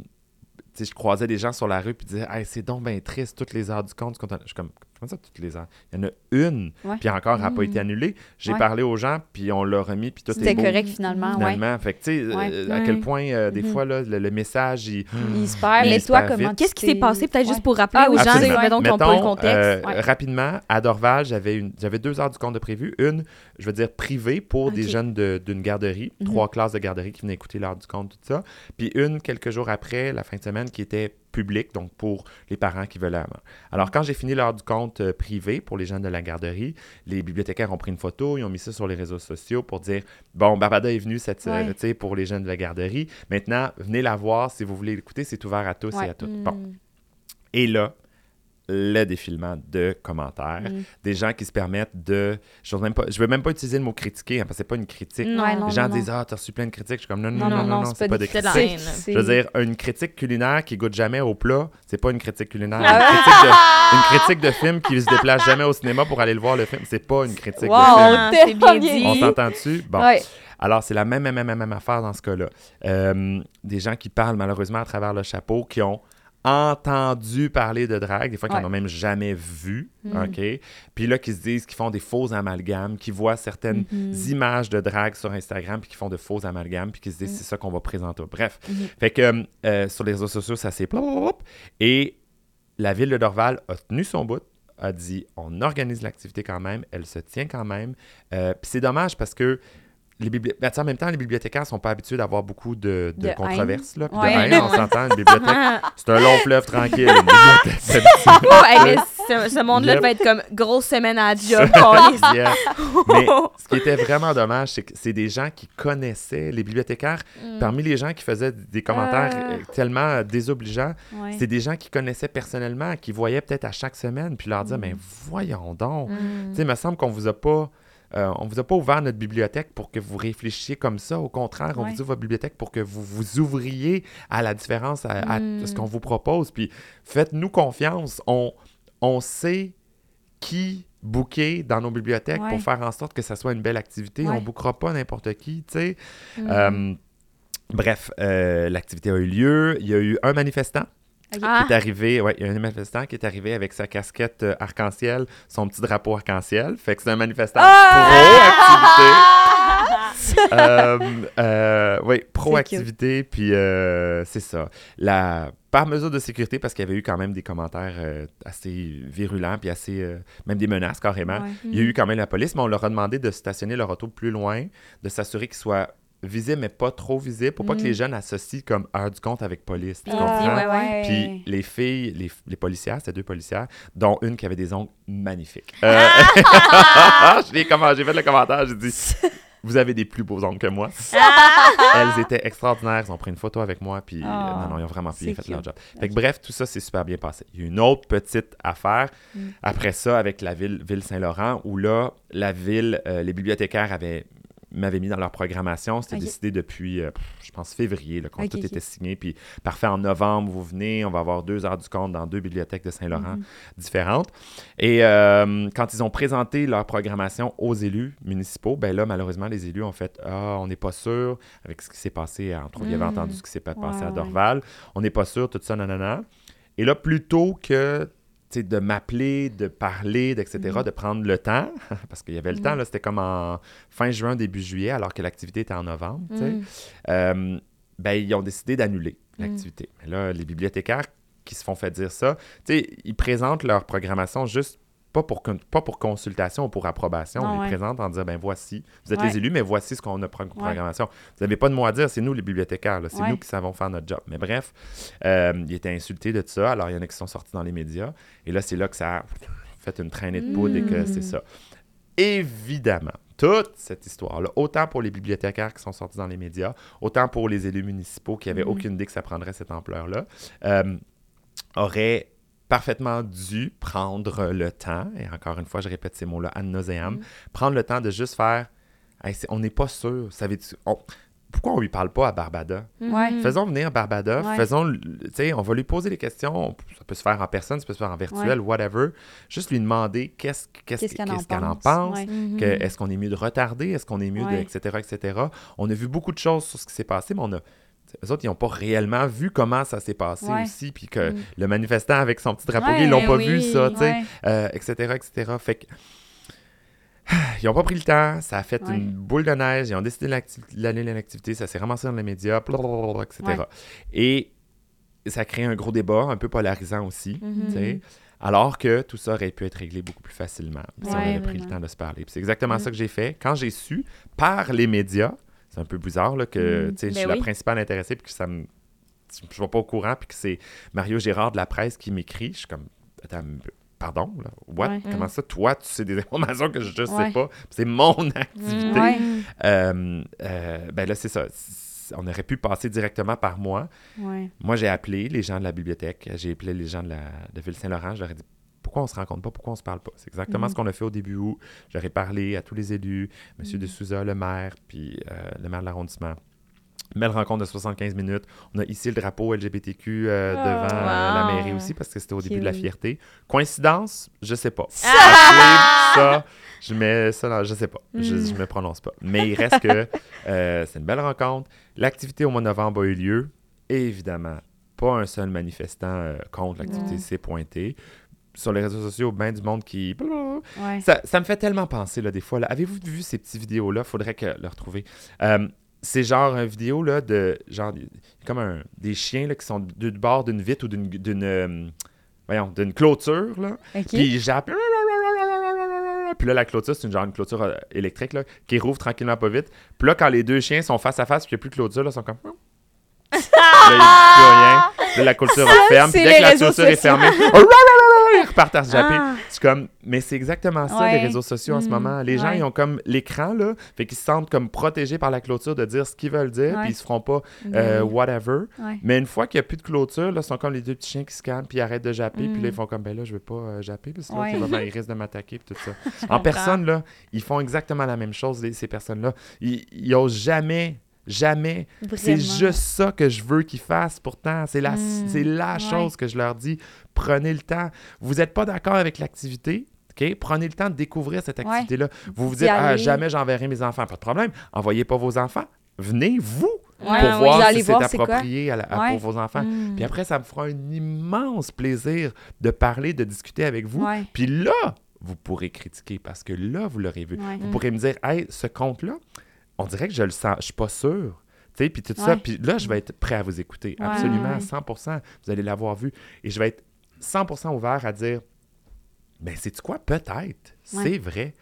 je croisais des gens sur la rue puis disaient hey, c'est donc bien triste, toutes les heures du compte. Je suis comme, comment ça, toutes les heures Il y en a une, puis encore, elle n'a pas été annulée. J'ai Ouais. parlé aux gens, puis on l'a remis, puis tout est C'était beau. correct finalement, ouais. Finalement, fait que, tu sais, Ouais. euh, à quel point, euh, des Mhm. fois, là, le, le message, il... Il se perd. Mais toi, comment vite. Qu'est-ce qui s'est passé, peut-être Ouais. juste pour rappeler Ah aux gens, mettons, qui n'ont pas le Mettons, contexte? euh, Ouais. Rapidement, à Dorval, j'avais une, j'avais deux heures du compte de prévu. Une, je veux dire, privée pour des jeunes de- d'une garderie, Mhm. trois classes de garderie qui venaient écouter l'heure du compte, tout ça. Puis une, quelques jours après, la fin de semaine, qui était publique, donc pour les parents qui veulent avant. Alors, quand j'ai fini l'heure du compte euh, privé pour les jeunes de la garderie, les bibliothécaires ont pris une photo, ils ont mis ça sur les réseaux sociaux pour dire Bon, Barbada est venue cette, Ouais. sais, pour les jeunes de la garderie. Maintenant, venez la voir si vous voulez l'écouter, c'est ouvert à tous Ouais. et à toutes. Mm. Bon. Et là, le défilement de commentaires, Mm. des gens qui se permettent de. Je ne même pas, je veux même pas utiliser le mot critiquer, hein, parce que c'est pas une critique. Non. Ouais, non, Les gens non, disent. Ah, t'as reçu plein de critiques. Je suis comme Non, Non, non, non, non, non, c'est pas, des de critiques. Je veux dire, une critique culinaire qui goûte jamais au plat, c'est pas une critique culinaire. Ah Une critique, de, une critique de film qui se déplace jamais au cinéma pour aller le voir le film, c'est pas une critique Wow, de film. Bien dit. On s'entend dessus? Bon. Ouais. Alors, c'est la même, même, même, même affaire dans ce cas-là. Euh, des gens qui parlent malheureusement à travers le chapeau, qui ont entendu parler de drague, des fois qui Ouais. n'en ont même jamais vu, Mm. OK? Puis là, qui se disent qu'ils font des faux amalgames, qui voient certaines Mhm. images de drague sur Instagram, puis qui font de faux amalgames, puis qui se disent c'est ça qu'on va présenter. Bref, Mhm. fait que euh, sur les réseaux sociaux, ça s'est... Et la ville de Dorval a tenu son bout, a dit on organise l'activité quand même, elle se tient quand même. Euh, puis c'est dommage parce que les bibli- ben, en même temps, les bibliothécaires sont pas habitués d'avoir beaucoup de, de De controverses, là, puis Ouais. de haine, on s'entend. Une bibliothèque, c'est un long fleuve tranquille. Ce, ce monde-là Yep. va être comme grosse semaine à job. Yeah. Mais ce qui était vraiment dommage, c'est que c'est des gens qui connaissaient les bibliothécaires. Mm. Parmi les gens qui faisaient des commentaires Ah. euh, tellement euh, désobligeants, Ouais. c'est des gens qui connaissaient personnellement, qui voyaient peut-être à chaque semaine, puis leur disaient, Mm. mais voyons donc. Mm. Tu sais, il me semble qu'on vous a pas... euh, on vous a pas ouvert notre bibliothèque pour que vous réfléchissiez comme ça. Au contraire, on Ouais. vous ouvre votre bibliothèque pour que vous vous ouvriez à la différence, à, à Mm. ce qu'on vous propose. Puis faites-nous confiance. On, on sait qui booker dans nos bibliothèques Ouais. pour faire en sorte que ça soit une belle activité. Ouais. On ne bookera pas n'importe qui, tu sais. Mm. Euh, bref, euh, l'activité a eu lieu. Il y a eu un manifestant Ah, qui est arrivé, ouais, il y a un manifestant qui est arrivé avec sa casquette euh, arc-en-ciel, son petit drapeau arc-en-ciel. Fait que c'est un manifestant pro-activité. Euh, euh, oui, pro-activité, puis c'est ça. La, par mesure de sécurité, parce qu'il y avait eu quand même des commentaires euh, assez virulents, puis assez, euh, même des menaces carrément. Ouais. Il y a eu quand même la police, mais on leur a demandé de stationner leur auto plus loin, de s'assurer qu'il soit visible, mais pas trop visible, pour pas que Mm. les jeunes associent comme heure du compte avec police. Tu Ah, comprends? ouais, ouais. Puis les filles, les, les policières, c'était deux policières, dont une qui avait des ongles magnifiques. Euh, comment- j'ai fait le commentaire, j'ai dit Vous avez des plus beaux ongles que moi. Elles étaient extraordinaires, elles ont pris une photo avec moi, puis euh, Ah, non, non, ils ont vraiment bien c'est fait leur cute. job. Fait que bref, tout ça s'est super bien passé. Il y a une autre petite affaire Mm. après ça avec la ville, ville Saint-Laurent, où là, la ville, euh, les bibliothécaires avaient m'avaient mis dans leur programmation. C'était décidé depuis, euh, je pense, février, là, quand Ok, tout ok. était signé. Puis, parfait, en novembre, vous venez, on va avoir deux heures du compte dans deux bibliothèques de Saint-Laurent Mhm. différentes. Et euh, quand ils ont présenté leur programmation aux élus municipaux, ben là, malheureusement, les élus ont fait Ah, on n'est pas sûr avec ce qui s'est passé. Entre autres, il avait Mm. entendu ce qui s'est pas passé à. Dorval. On n'est pas sûr, tout ça, nanana. Et là, plutôt que de m'appeler, de parler, etc., Mhm. de prendre le temps, parce qu'il y avait le Mhm. temps, c'était comme en fin juin, début juillet, alors que l'activité était en novembre. Mm. Euh, ben, ils ont décidé d'annuler l'activité. Mais là, les bibliothécaires qui se font faire dire ça, ils présentent leur programmation juste pas pour, pas pour consultation ou pour approbation. Non, ils ouais. présentent en disant, ben voici, vous êtes Ouais. les élus, mais voici ce qu'on a comme programmation. Vous n'avez pas de mot à dire, c'est nous les bibliothécaires, c'est nous qui savons faire notre job. Mais bref, euh, ils étaient insultés de ça, alors il y en a qui sont sortis dans les médias, et là, c'est là que ça a fait une traînée de poudre et que c'est ça. Évidemment, toute cette histoire-là, autant pour les bibliothécaires qui sont sortis dans les médias, autant pour les élus municipaux qui n'avaient Mhm. aucune idée que ça prendrait cette ampleur-là, euh, aurait parfaitement dû prendre le temps, et encore une fois, je répète ces mots-là ad nauseam, Mhm. prendre le temps de juste faire Hey, on n'est pas sûr. savais-tu- on- Pourquoi on lui parle pas à Barbada? Mhm. Faisons venir Barbada, Ouais. faisons, tu sais, on va lui poser des questions. Ça peut se faire en personne, ça peut se faire en virtuel, whatever. Juste lui demander qu'est-ce qu'est-ce- Qu'est-ce qu'elle en pense? pense. Ouais. Mhm. que est-ce qu'on est mieux de retarder, est-ce qu'on est mieux de, etc., etc. On a vu beaucoup de choses sur ce qui s'est passé, mais on a les autres, ils n'ont pas réellement vu comment ça s'est passé Ouais. aussi, puis que Mm. le manifestant avec son petit drapeau Ouais, ils l'ont pas oui. vu, ça, Ouais. euh, etc., etc. Fait que, ils n'ont pas pris le temps, ça a fait une boule de neige, ils ont décidé d'annuler l'activité, ça s'est ramassé dans les médias, blablabla, etc. Et ça a créé un gros débat, un peu polarisant aussi, tu sais. Alors que tout ça aurait pu être réglé beaucoup plus facilement si on avait pris le temps de se parler. C'est exactement Mm. ça que j'ai fait. Quand j'ai su, par les médias, c'est un peu bizarre là, que Mm. je Ben suis la oui. principale principale intéressée puis que ça me... Je ne suis pas au courant puis que c'est Mario Gérard de la presse qui m'écrit. Je suis comme... Attends, pardon, là? What? Ouais. Comment ça? Toi, tu sais des informations que je ne sais pas? C'est mon activité. Ouais. Euh, euh, ben là, c'est ça. On aurait pu passer directement par moi. Moi, j'ai appelé les gens de la bibliothèque, j'ai appelé les gens de, la, de Ville-Saint-Laurent, je leur ai dit pourquoi on se rencontre pas, pourquoi on se parle pas. C'est exactement Mhm. ce qu'on a fait au début où j'aurais parlé à tous les élus, M. Mhm. de Souza, le maire, puis euh, le maire de l'arrondissement. Belle rencontre de 75 minutes. On a ici le drapeau LGBTQ euh, Oh, devant euh, la mairie aussi parce que c'était au début de la fierté. Coïncidence? Je sais pas. Ah! Ça, je mets ça dans, je sais pas. Je, Mm. je me prononce pas. Mais il reste que euh, c'est une belle rencontre. L'activité au mois de novembre a eu lieu. Et évidemment, pas un seul manifestant euh, contre l'activité s'est pointé. Sur les réseaux sociaux, ben du monde qui. Ouais. Ça, ça me fait tellement penser, là, des fois. Avez-vous vu ces petites vidéos-là? Faudrait que le retrouver. Euh, c'est genre une vidéo là, de. Genre, comme un, des chiens là, qui sont du du bord d'une vitre ou d'une. d'une euh, voyons, d'une clôture, là. Puis ils jappent. Puis là, la clôture, c'est une genre une clôture euh, électrique là, qui rouvre tranquillement pas vite. Puis là, quand les deux chiens sont face à face, puis il n'y a plus de clôture, là, ils sont comme. là, il n'y a plus rien. Là, la clôture ferme. Puis dès que la clôture est fermée, ils repartent à se japper. Ah. C'est comme, mais c'est exactement ça, Ouais. les réseaux sociaux en ce Mm, moment. Les gens, ils ont comme l'écran, là, fait qu'ils se sentent comme protégés par la clôture de dire ce qu'ils veulent dire, puis ils se feront pas euh, Mhm. whatever. Mais une fois qu'il n'y a plus de clôture, là, ils sont comme les deux petits chiens qui se calment, puis ils arrêtent de japper, puis là, ils font comme, ben là, je veux pas euh, japper, parce que l'autre, Ouais. il, va- ben, il risque de m'attaquer, puis tout ça. en personne, là, ils font exactement la même chose, les- ces personnes-là. Ils, ils osent jamais, jamais. C'est juste ça que je veux qu'ils fassent, pourtant. C'est la, Mm. c'est la Ouais. chose que je leur dis. Prenez le temps. Vous n'êtes pas d'accord avec l'activité? OK? Prenez le temps de découvrir cette Ouais. activité-là. Vous vous dites, ah, jamais j'enverrai mes enfants. Pas de problème. Envoyez pas vos enfants. Venez, vous. Ouais, pour ouais, voir si c'est approprié à la- à- Ouais. pour vos enfants. Mm. Puis après, ça me fera un immense plaisir de parler, de discuter avec vous. Puis là, vous pourrez critiquer parce que là, vous l'aurez vu. Vous pourrez me dire, hey, ce compte-là, on dirait que je le sens, je suis pas sûr. Tu sais, puis tout ça. Puis là, je vais être prêt à vous écouter. Ouais, Absolument, à 100% Vous allez l'avoir vu. Et je vais être 100% ouvert à dire, ben, c'est quoi? Peut-être. Ouais. C'est vrai.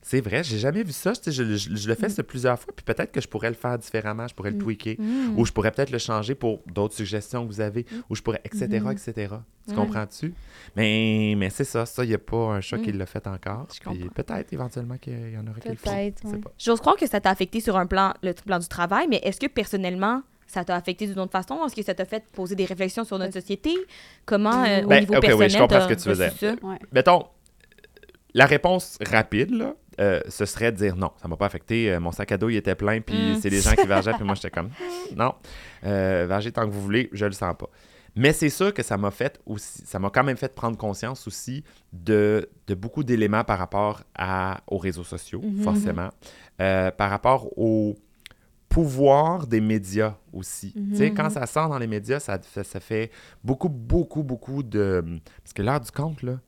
C'est vrai, j'ai jamais vu ça. Je, je- je le Mm. fais ça plusieurs fois, puis peut-être que je pourrais le faire différemment, je pourrais le tweaker, Mm. ou je pourrais peut-être le changer pour d'autres suggestions que vous avez, ou je pourrais, etc., Mm-hmm. etc. Tu comprends-tu? Mais, mais c'est ça, ça, il n'y a pas un chat qui Mm. l'a fait encore. Je Puis comprends. peut-être éventuellement qu'il y en aurait qui le font. Peut-être. J'ose croire que ça t'a affecté sur un plan, le plan du travail, mais est-ce que personnellement, ça t'a affecté d'une autre façon? Est-ce que ça t'a fait poser des réflexions sur notre société? Comment, euh, au Ben, oui, je comprends ce que tu faisais. ça? Mettons, la réponse rapide, là, euh, ce serait de dire non, ça m'a pas affecté. euh, mon sac à dos, il était plein, puis Mm. c'est les gens qui vergeaient, puis moi, j'étais comme non, euh, vergez tant que vous voulez, je le sens pas. Mais c'est sûr que ça m'a fait aussi, ça m'a quand même fait prendre conscience aussi de, de beaucoup d'éléments par rapport à, aux réseaux sociaux, Mhm. forcément, euh, par rapport au pouvoir des médias aussi. Tu sais, Mhm. quand ça sort dans les médias, ça, fait- ça fait beaucoup, beaucoup, beaucoup de... Parce que l'heure du compte, là,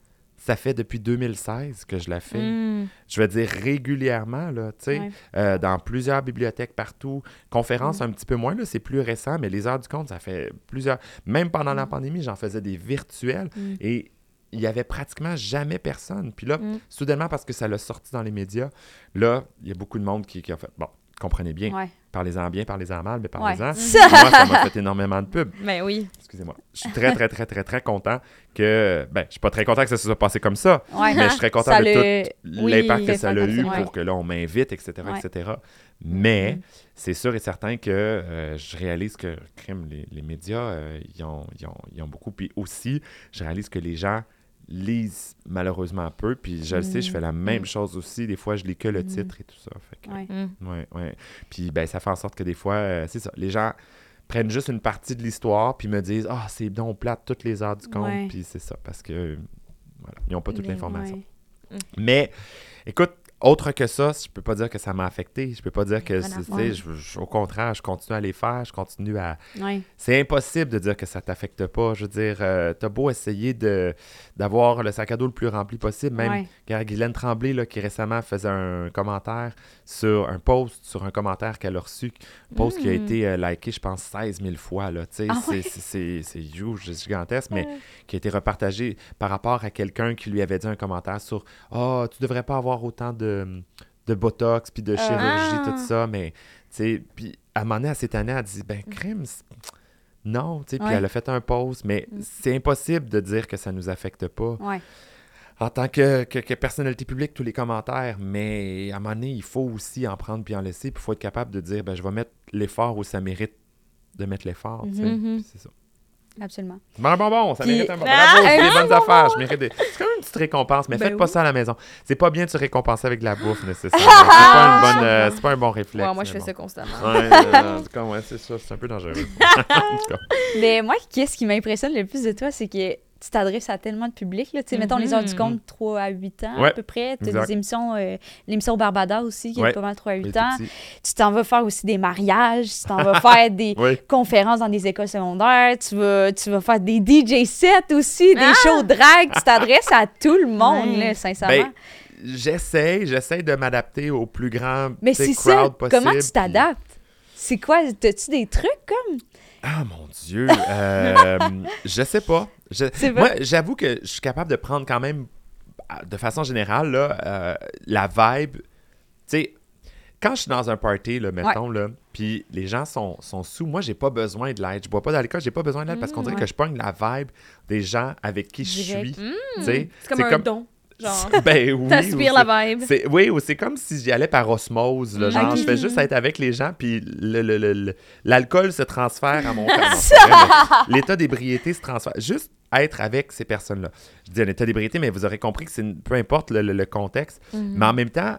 ça fait depuis 2016 que je la fais. Mm. Je veux dire régulièrement, là, tu sais, Ouais. euh, dans plusieurs bibliothèques partout. Conférences un petit peu moins, là, c'est plus récent, mais les heures du compte, ça fait plusieurs... Même pendant la pandémie, j'en faisais des virtuels et il y avait pratiquement jamais personne. Puis là, soudainement, parce que ça l'a sorti dans les médias, là, il y a beaucoup de monde qui, qui a fait... Bon, comprenez bien, Ouais. Parlez-en bien, parlez-en mal, mais parlez-en. Ça- Moi, ça m'a fait énormément de pub. Ben oui. Excusez-moi. Je suis très, très, très, très, très content que... Ben, je suis pas très content que ça se soit passé comme ça, Ouais. mais je suis très content Ça de le- tout oui, l'impact que ça a eu pour que là, on m'invite, etc., Ouais. etc. Mais Mhm. c'est sûr et certain que euh, je réalise que crime, les, les médias, euh, ils, ont, ils ont- ils ont beaucoup. Puis aussi, je réalise que les gens lisent malheureusement peu. Puis je le sais, je fais la même chose aussi. Des fois, je lis que le Mhm. titre et tout ça. Fait que, Ouais. Mm. ouais, ouais. Puis ben, ça fait en sorte que des fois, euh, c'est ça, les gens prennent juste une partie de l'histoire puis me disent « Ah, c'est donc plate toutes les heures du compte. Ouais. Puis c'est ça, parce que voilà, ils n'ont pas toute Mais l'information. ouais. Mais, écoute, autre que ça, je peux pas dire que ça m'a affecté. Je peux pas dire que, je- je- au contraire, je continue à les faire, je continue à... Ouais. C'est impossible de dire que ça t'affecte pas. Je veux dire, euh, t'as beau essayer de d'avoir le sac à dos le plus rempli possible. Même Ouais. Guylaine Tremblay, là, qui récemment faisait un commentaire sur un post, sur un commentaire qu'elle a reçu, un post qui a Mm. été euh, liké, je pense, 16 000 fois. Là, tu sais, Ah c'est- c'est- gigantesque, mais qui a été repartagé par rapport à quelqu'un qui lui avait dit un commentaire sur « Ah, tu devrais pas avoir autant de, de botox, puis de chirurgie, Ah. tout ça. » Mais, tu sais, puis à un moment donné, à cette année, elle dit « Ben, crime, non. » tu sais, Puis Ouais. elle a fait un post, mais Mm. c'est impossible de dire que ça nous affecte pas Ouais. en tant que, que- que personnalité publique, tous les commentaires, mais à un moment donné, il faut aussi en prendre puis en laisser, puis il faut être capable de dire, ben, je vais mettre l'effort où ça mérite de mettre l'effort, tu sais. Mhm. Puis C'est ça. Absolument. C'est un bonbon, ça Puis- mérite un bonbon. Ah, Bravo, c'est des bonnes affaires, je mérite des... C'est comme une petite récompense, mais Ben faites pas ça à la maison. C'est pas bien de se récompenser avec de la bouffe, nécessairement. c'est pas, une bonne, euh, c'est pas un bon réflexe. Ouais, moi, je fais ça constamment. bon. Ouais, euh, en tout cas, ouais, c'est ça, c'est un peu dangereux. en tout cas. Mais moi, qu'est-ce qui m'impressionne le plus de toi, c'est que tu t'adresses à tellement de public. Là. Mettons les heures du Mhm. compte 3 à 8 ans à peu près. Tu as des émissions, euh, l'émission Barbada aussi, qui Ouais, est pas mal 3 à 8 Les ans. petits. Tu t'en vas faire aussi des mariages, tu t'en vas faire des Oui. conférences dans des écoles secondaires, tu vas, tu vas faire des DJ sets aussi, des Ah! shows drag. Tu t'adresses à tout le monde, là, sincèrement. Ben, j'essaie, j'essaie de m'adapter au plus grand Mais c'est ça, possible. comment tu t'adaptes? C'est quoi? T'as-tu des trucs comme? Ah mon Dieu, euh, je sais pas. Je- moi, j'avoue que je suis capable de prendre quand même, de façon générale, là, euh, la vibe. Tu sais, quand je suis dans un party, là, mettons, là, puis les gens sont, sont sous, moi, j'ai pas besoin de l'aide. Je bois pas d'alcool, j'ai pas besoin de l'aide parce qu'on dirait ouais. que je pogne la vibe des gens avec qui je suis. Sais, C'est comme un don. Genre, Ben oui. t'aspires la vibe. c'est- Oui, ou c'est comme si j'y allais par osmose. Là, genre, je fais juste être avec les gens, puis le- le- le- le- l'alcool se transfère à mon corps. L'état d'ébriété se transfère. Juste être avec ces personnes-là. Je dis un état d'ébriété, mais vous aurez compris que c'est peu importe le, le- le contexte. Mhm. Mais en même temps,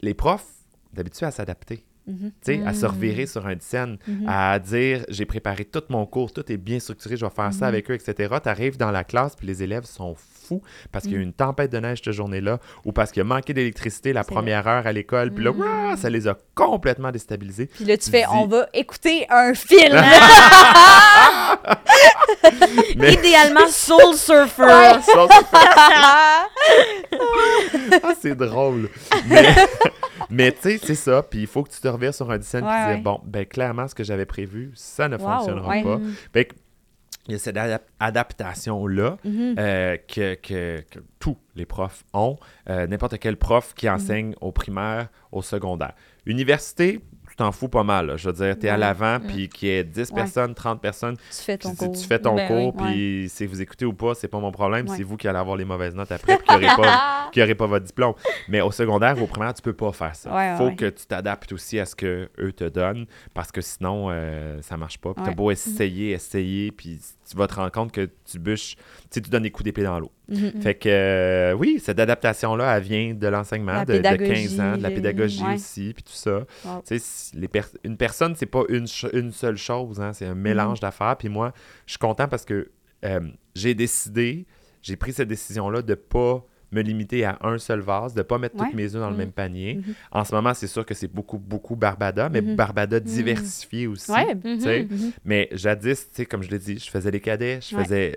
les profs, d'habitude, à s'adapter. Mhm. Tu sais, à se Mm. revirer sur une scène, Mhm. à dire j'ai préparé tout mon cours, tout est bien structuré, je vais faire ça Mhm. avec eux, etc. Tu arrives dans la classe, puis les élèves sont parce qu'il y a eu une tempête de neige cette journée-là ou parce qu'il a manqué d'électricité la première heure à l'école, puis là, ouah, ça les a complètement déstabilisés. Puis là, tu fais, on va écouter un film. Mais- Idéalement, Soul Surfer. Ouais. Ça, Ah, Ah, c'est drôle. Mais, mais tu sais, c'est ça. Puis il faut que tu te revires sur un Ouais, et ouais. bon, ben clairement, ce que j'avais prévu, ça ne Wow, fonctionnera pas. Que, il y a cette adap- adaptation-là Mhm. euh, que, que- que tous les profs ont. Euh, N'importe quel prof Mhm. qui enseigne au primaire, au secondaire. Université, t'en fous pas mal. là. Je veux dire, tu es à l'avant, puis qu'il y ait 10 Ouais. personnes, 30 personnes, Tu fais ton cours. tu fais ton Ben cours, puis si vous écoutez ou pas, c'est pas mon problème. C'est vous qui allez avoir les mauvaises notes après, puis qui n'aurez pas, pas votre diplôme. Mais au secondaire ou au primaire, tu peux pas faire ça. Ouais, faut que tu t'adaptes aussi à ce que eux te donnent, parce que sinon, euh, ça marche pas. Puis t'as beau essayer, essayer, puis tu vas te rendre compte que tu bûches, tu sais, tu donnes des coups d'épée dans l'eau. Mhm. Fait que, euh, oui, cette adaptation-là, elle vient de l'enseignement, de, de 15 pédagogie, ans, de la pédagogie ouais. aussi, puis tout ça. Wow. Tu sais, les une personne, c'est pas une, ch- une seule chose, hein, c'est un mélange d'affaires. Puis moi, je suis content parce que euh, j'ai décidé, j'ai pris cette décision-là de pas me limiter à un seul vase, de pas mettre Ouais. toutes mes œufs dans le Mhm. même panier. Mhm. En ce moment, c'est sûr que c'est beaucoup, beaucoup Barbada, mais Mhm. Barbada diversifié aussi. Ouais. Mais jadis, comme je l'ai dit, je faisais les cadets, je faisais,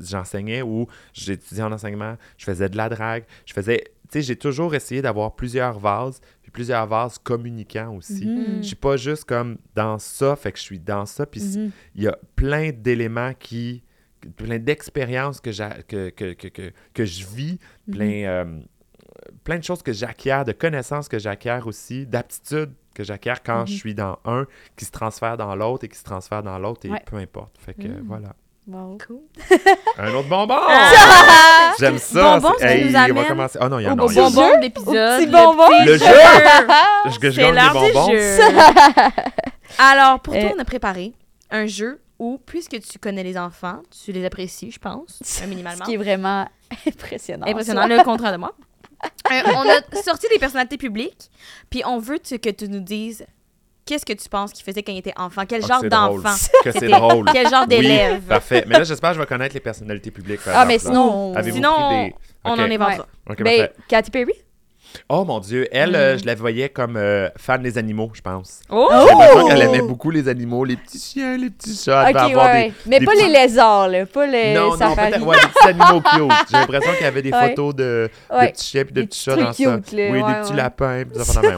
j'enseignais ou j'étudiais en enseignement, je faisais de la drague, je faisais, tu sais, j'ai toujours essayé d'avoir plusieurs vases, puis plusieurs vases communicants aussi. Je suis pas juste comme dans ça, fait que je suis dans ça, puis il y a plein d'éléments qui, plein d'expériences que, que, que, que, que, que je vis, Mhm. plein, euh, plein de choses que j'acquiers, de connaissances que j'acquiers aussi, d'aptitudes que j'acquiers quand Mhm. je suis dans un, qui se transfère dans l'autre et qui se transfère dans l'autre, et Ouais. peu importe. Fait que Mhm. voilà. Wow. Un autre bonbon! Ah! J'aime ça! Bonbon, c'est- ça nous on va amène commencer. Oh non, il y en au a. jeu. bonbon de l'épisode. petit bonbon. Le jeu. jeu. Je, gagne des bonbons. jeu. Alors, pour toi, Euh. on a préparé un jeu où, puisque tu connais les enfants, tu les apprécies, je pense, un Ce minimalement. qui est vraiment impressionnant. Impressionnant, le contraire de moi. Euh, on a sorti des personnalités publiques, puis on veut que tu nous dises qu'est-ce que tu penses qu'ils faisaient quand ils étaient enfants, quel Ah, genre d'enfant, Que c'est C'était- drôle. quel genre Oui, d'élève. parfait. Mais là, j'espère que je vais connaître les personnalités publiques. par Ah, mais là. sinon, Avez-vous Sinon, des... on Ok. en inventera. Ok, ben, parfait. Katy Perry? Oh mon Dieu, elle, euh, Mm. je la voyais comme euh, fan des animaux, je pense. Oh! Oh! J'ai l'impression qu'elle aimait beaucoup les animaux, les petits chiens, les petits chats. Elle Ok, devait ouais, avoir ouais. des- Mais des pas petits- les lézards, là. Pas les Non, non, safaris. peut-être, ouais, des petits animaux cute. J'ai l'impression qu'il y avait des Ouais. photos de, de petits chiens puis de petits chats dans trucs ça. cute, là, Oui, ouais, des petits ouais. lapins.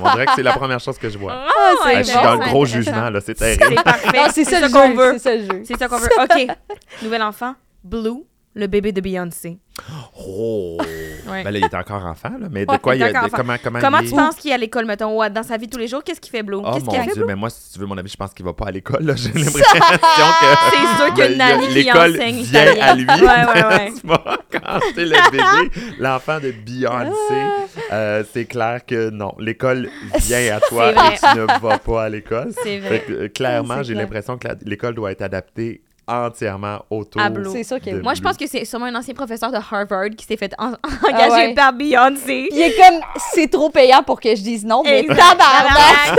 On dirait que c'est la première chose que je vois. Ah, je suis dans le gros jugement, là, c'est terrible. C'est parfait. Non, c'est ça, qu'on veut. Ça. C'est ça qu'on veut. OK. Nouvel enfant, Blue, le bébé de Beyoncé. Oh! Ouais. Ben là, il est encore enfant, là. Mais de quoi il a. de- comment, comment, Comment il tu est- penses qu'il est à l'école, mettons, ouais, dans sa vie tous les jours? Qu'est-ce qu'il fait, Blue? Oh Qu'est-ce mon qu'il a fait, Dieu, Blue? mais moi, si tu veux mon avis, je pense qu'il va pas à l'école. là. J'ai l'impression que. C'est sûr a- nanny qui enseigne vient italien. à lui. Ouais, ouais, ouais. pas? Quand t'es le bébé, l'enfant de Beyoncé, euh, c'est clair que non. L'école vient à toi C'est et tu ne vas pas à l'école. C'est Fait vrai. que, euh, clairement, C'est j'ai clair. l'impression que la- l'école doit être adaptée entièrement autour. C'est sûr que Moi, je pense que c'est sûrement un ancien professeur de Harvard qui s'est fait en- engager ouais. par Beyoncé. Il est comme, c'est trop payant pour que je dise non, mais tabarnak!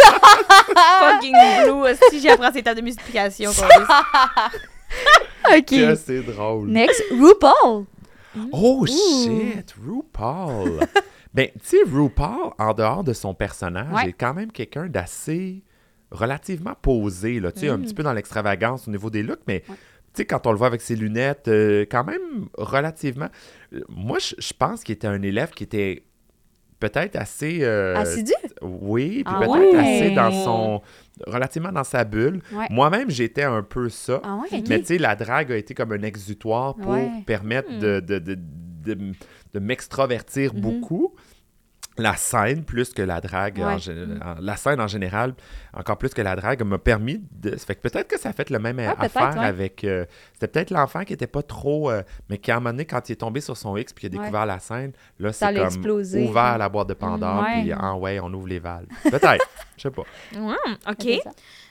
Fucking Blue. Si j'apprends ces tables de multiplication. OK. Que c'est drôle. Next, RuPaul. Oh shit, RuPaul. ben, tu sais, RuPaul, en dehors de son personnage, Ouais. est quand même quelqu'un d'assez relativement posé, là, tu sais, un petit peu dans l'extravagance au niveau des looks, mais Mm. Ouais. tu sais, quand on le voit avec ses lunettes, euh, quand même relativement. euh, Moi, je pense qu'il était un élève qui était peut-être assez. euh, Assidu? oui, puis Ah peut-être ouais? assez dans son. relativement dans sa bulle. Ouais. Moi-même, j'étais un peu ça. Ah ouais. Mais tu sais, la drague a été comme un exutoire pour permettre Hmm. de, de, de, de, de m'extravertir Mhm. beaucoup. La scène, plus que la drague, en Ouais. en- la scène en général, encore plus que la drague, m'a permis de. Ça fait que peut-être que ça a fait le même peut-être, affaire ouais. avec. euh, C'était peut-être l'enfant qui était pas trop. euh, mais qui, à un moment donné, quand il est tombé sur son X puis qu'il a Ouais. découvert la scène, là, Ça c'est comme explosé. ouvert la boîte de Pandore, Ouais. puis ah ouais, on ouvre les valves. Peut-être, je sais pas. Ouais, OK.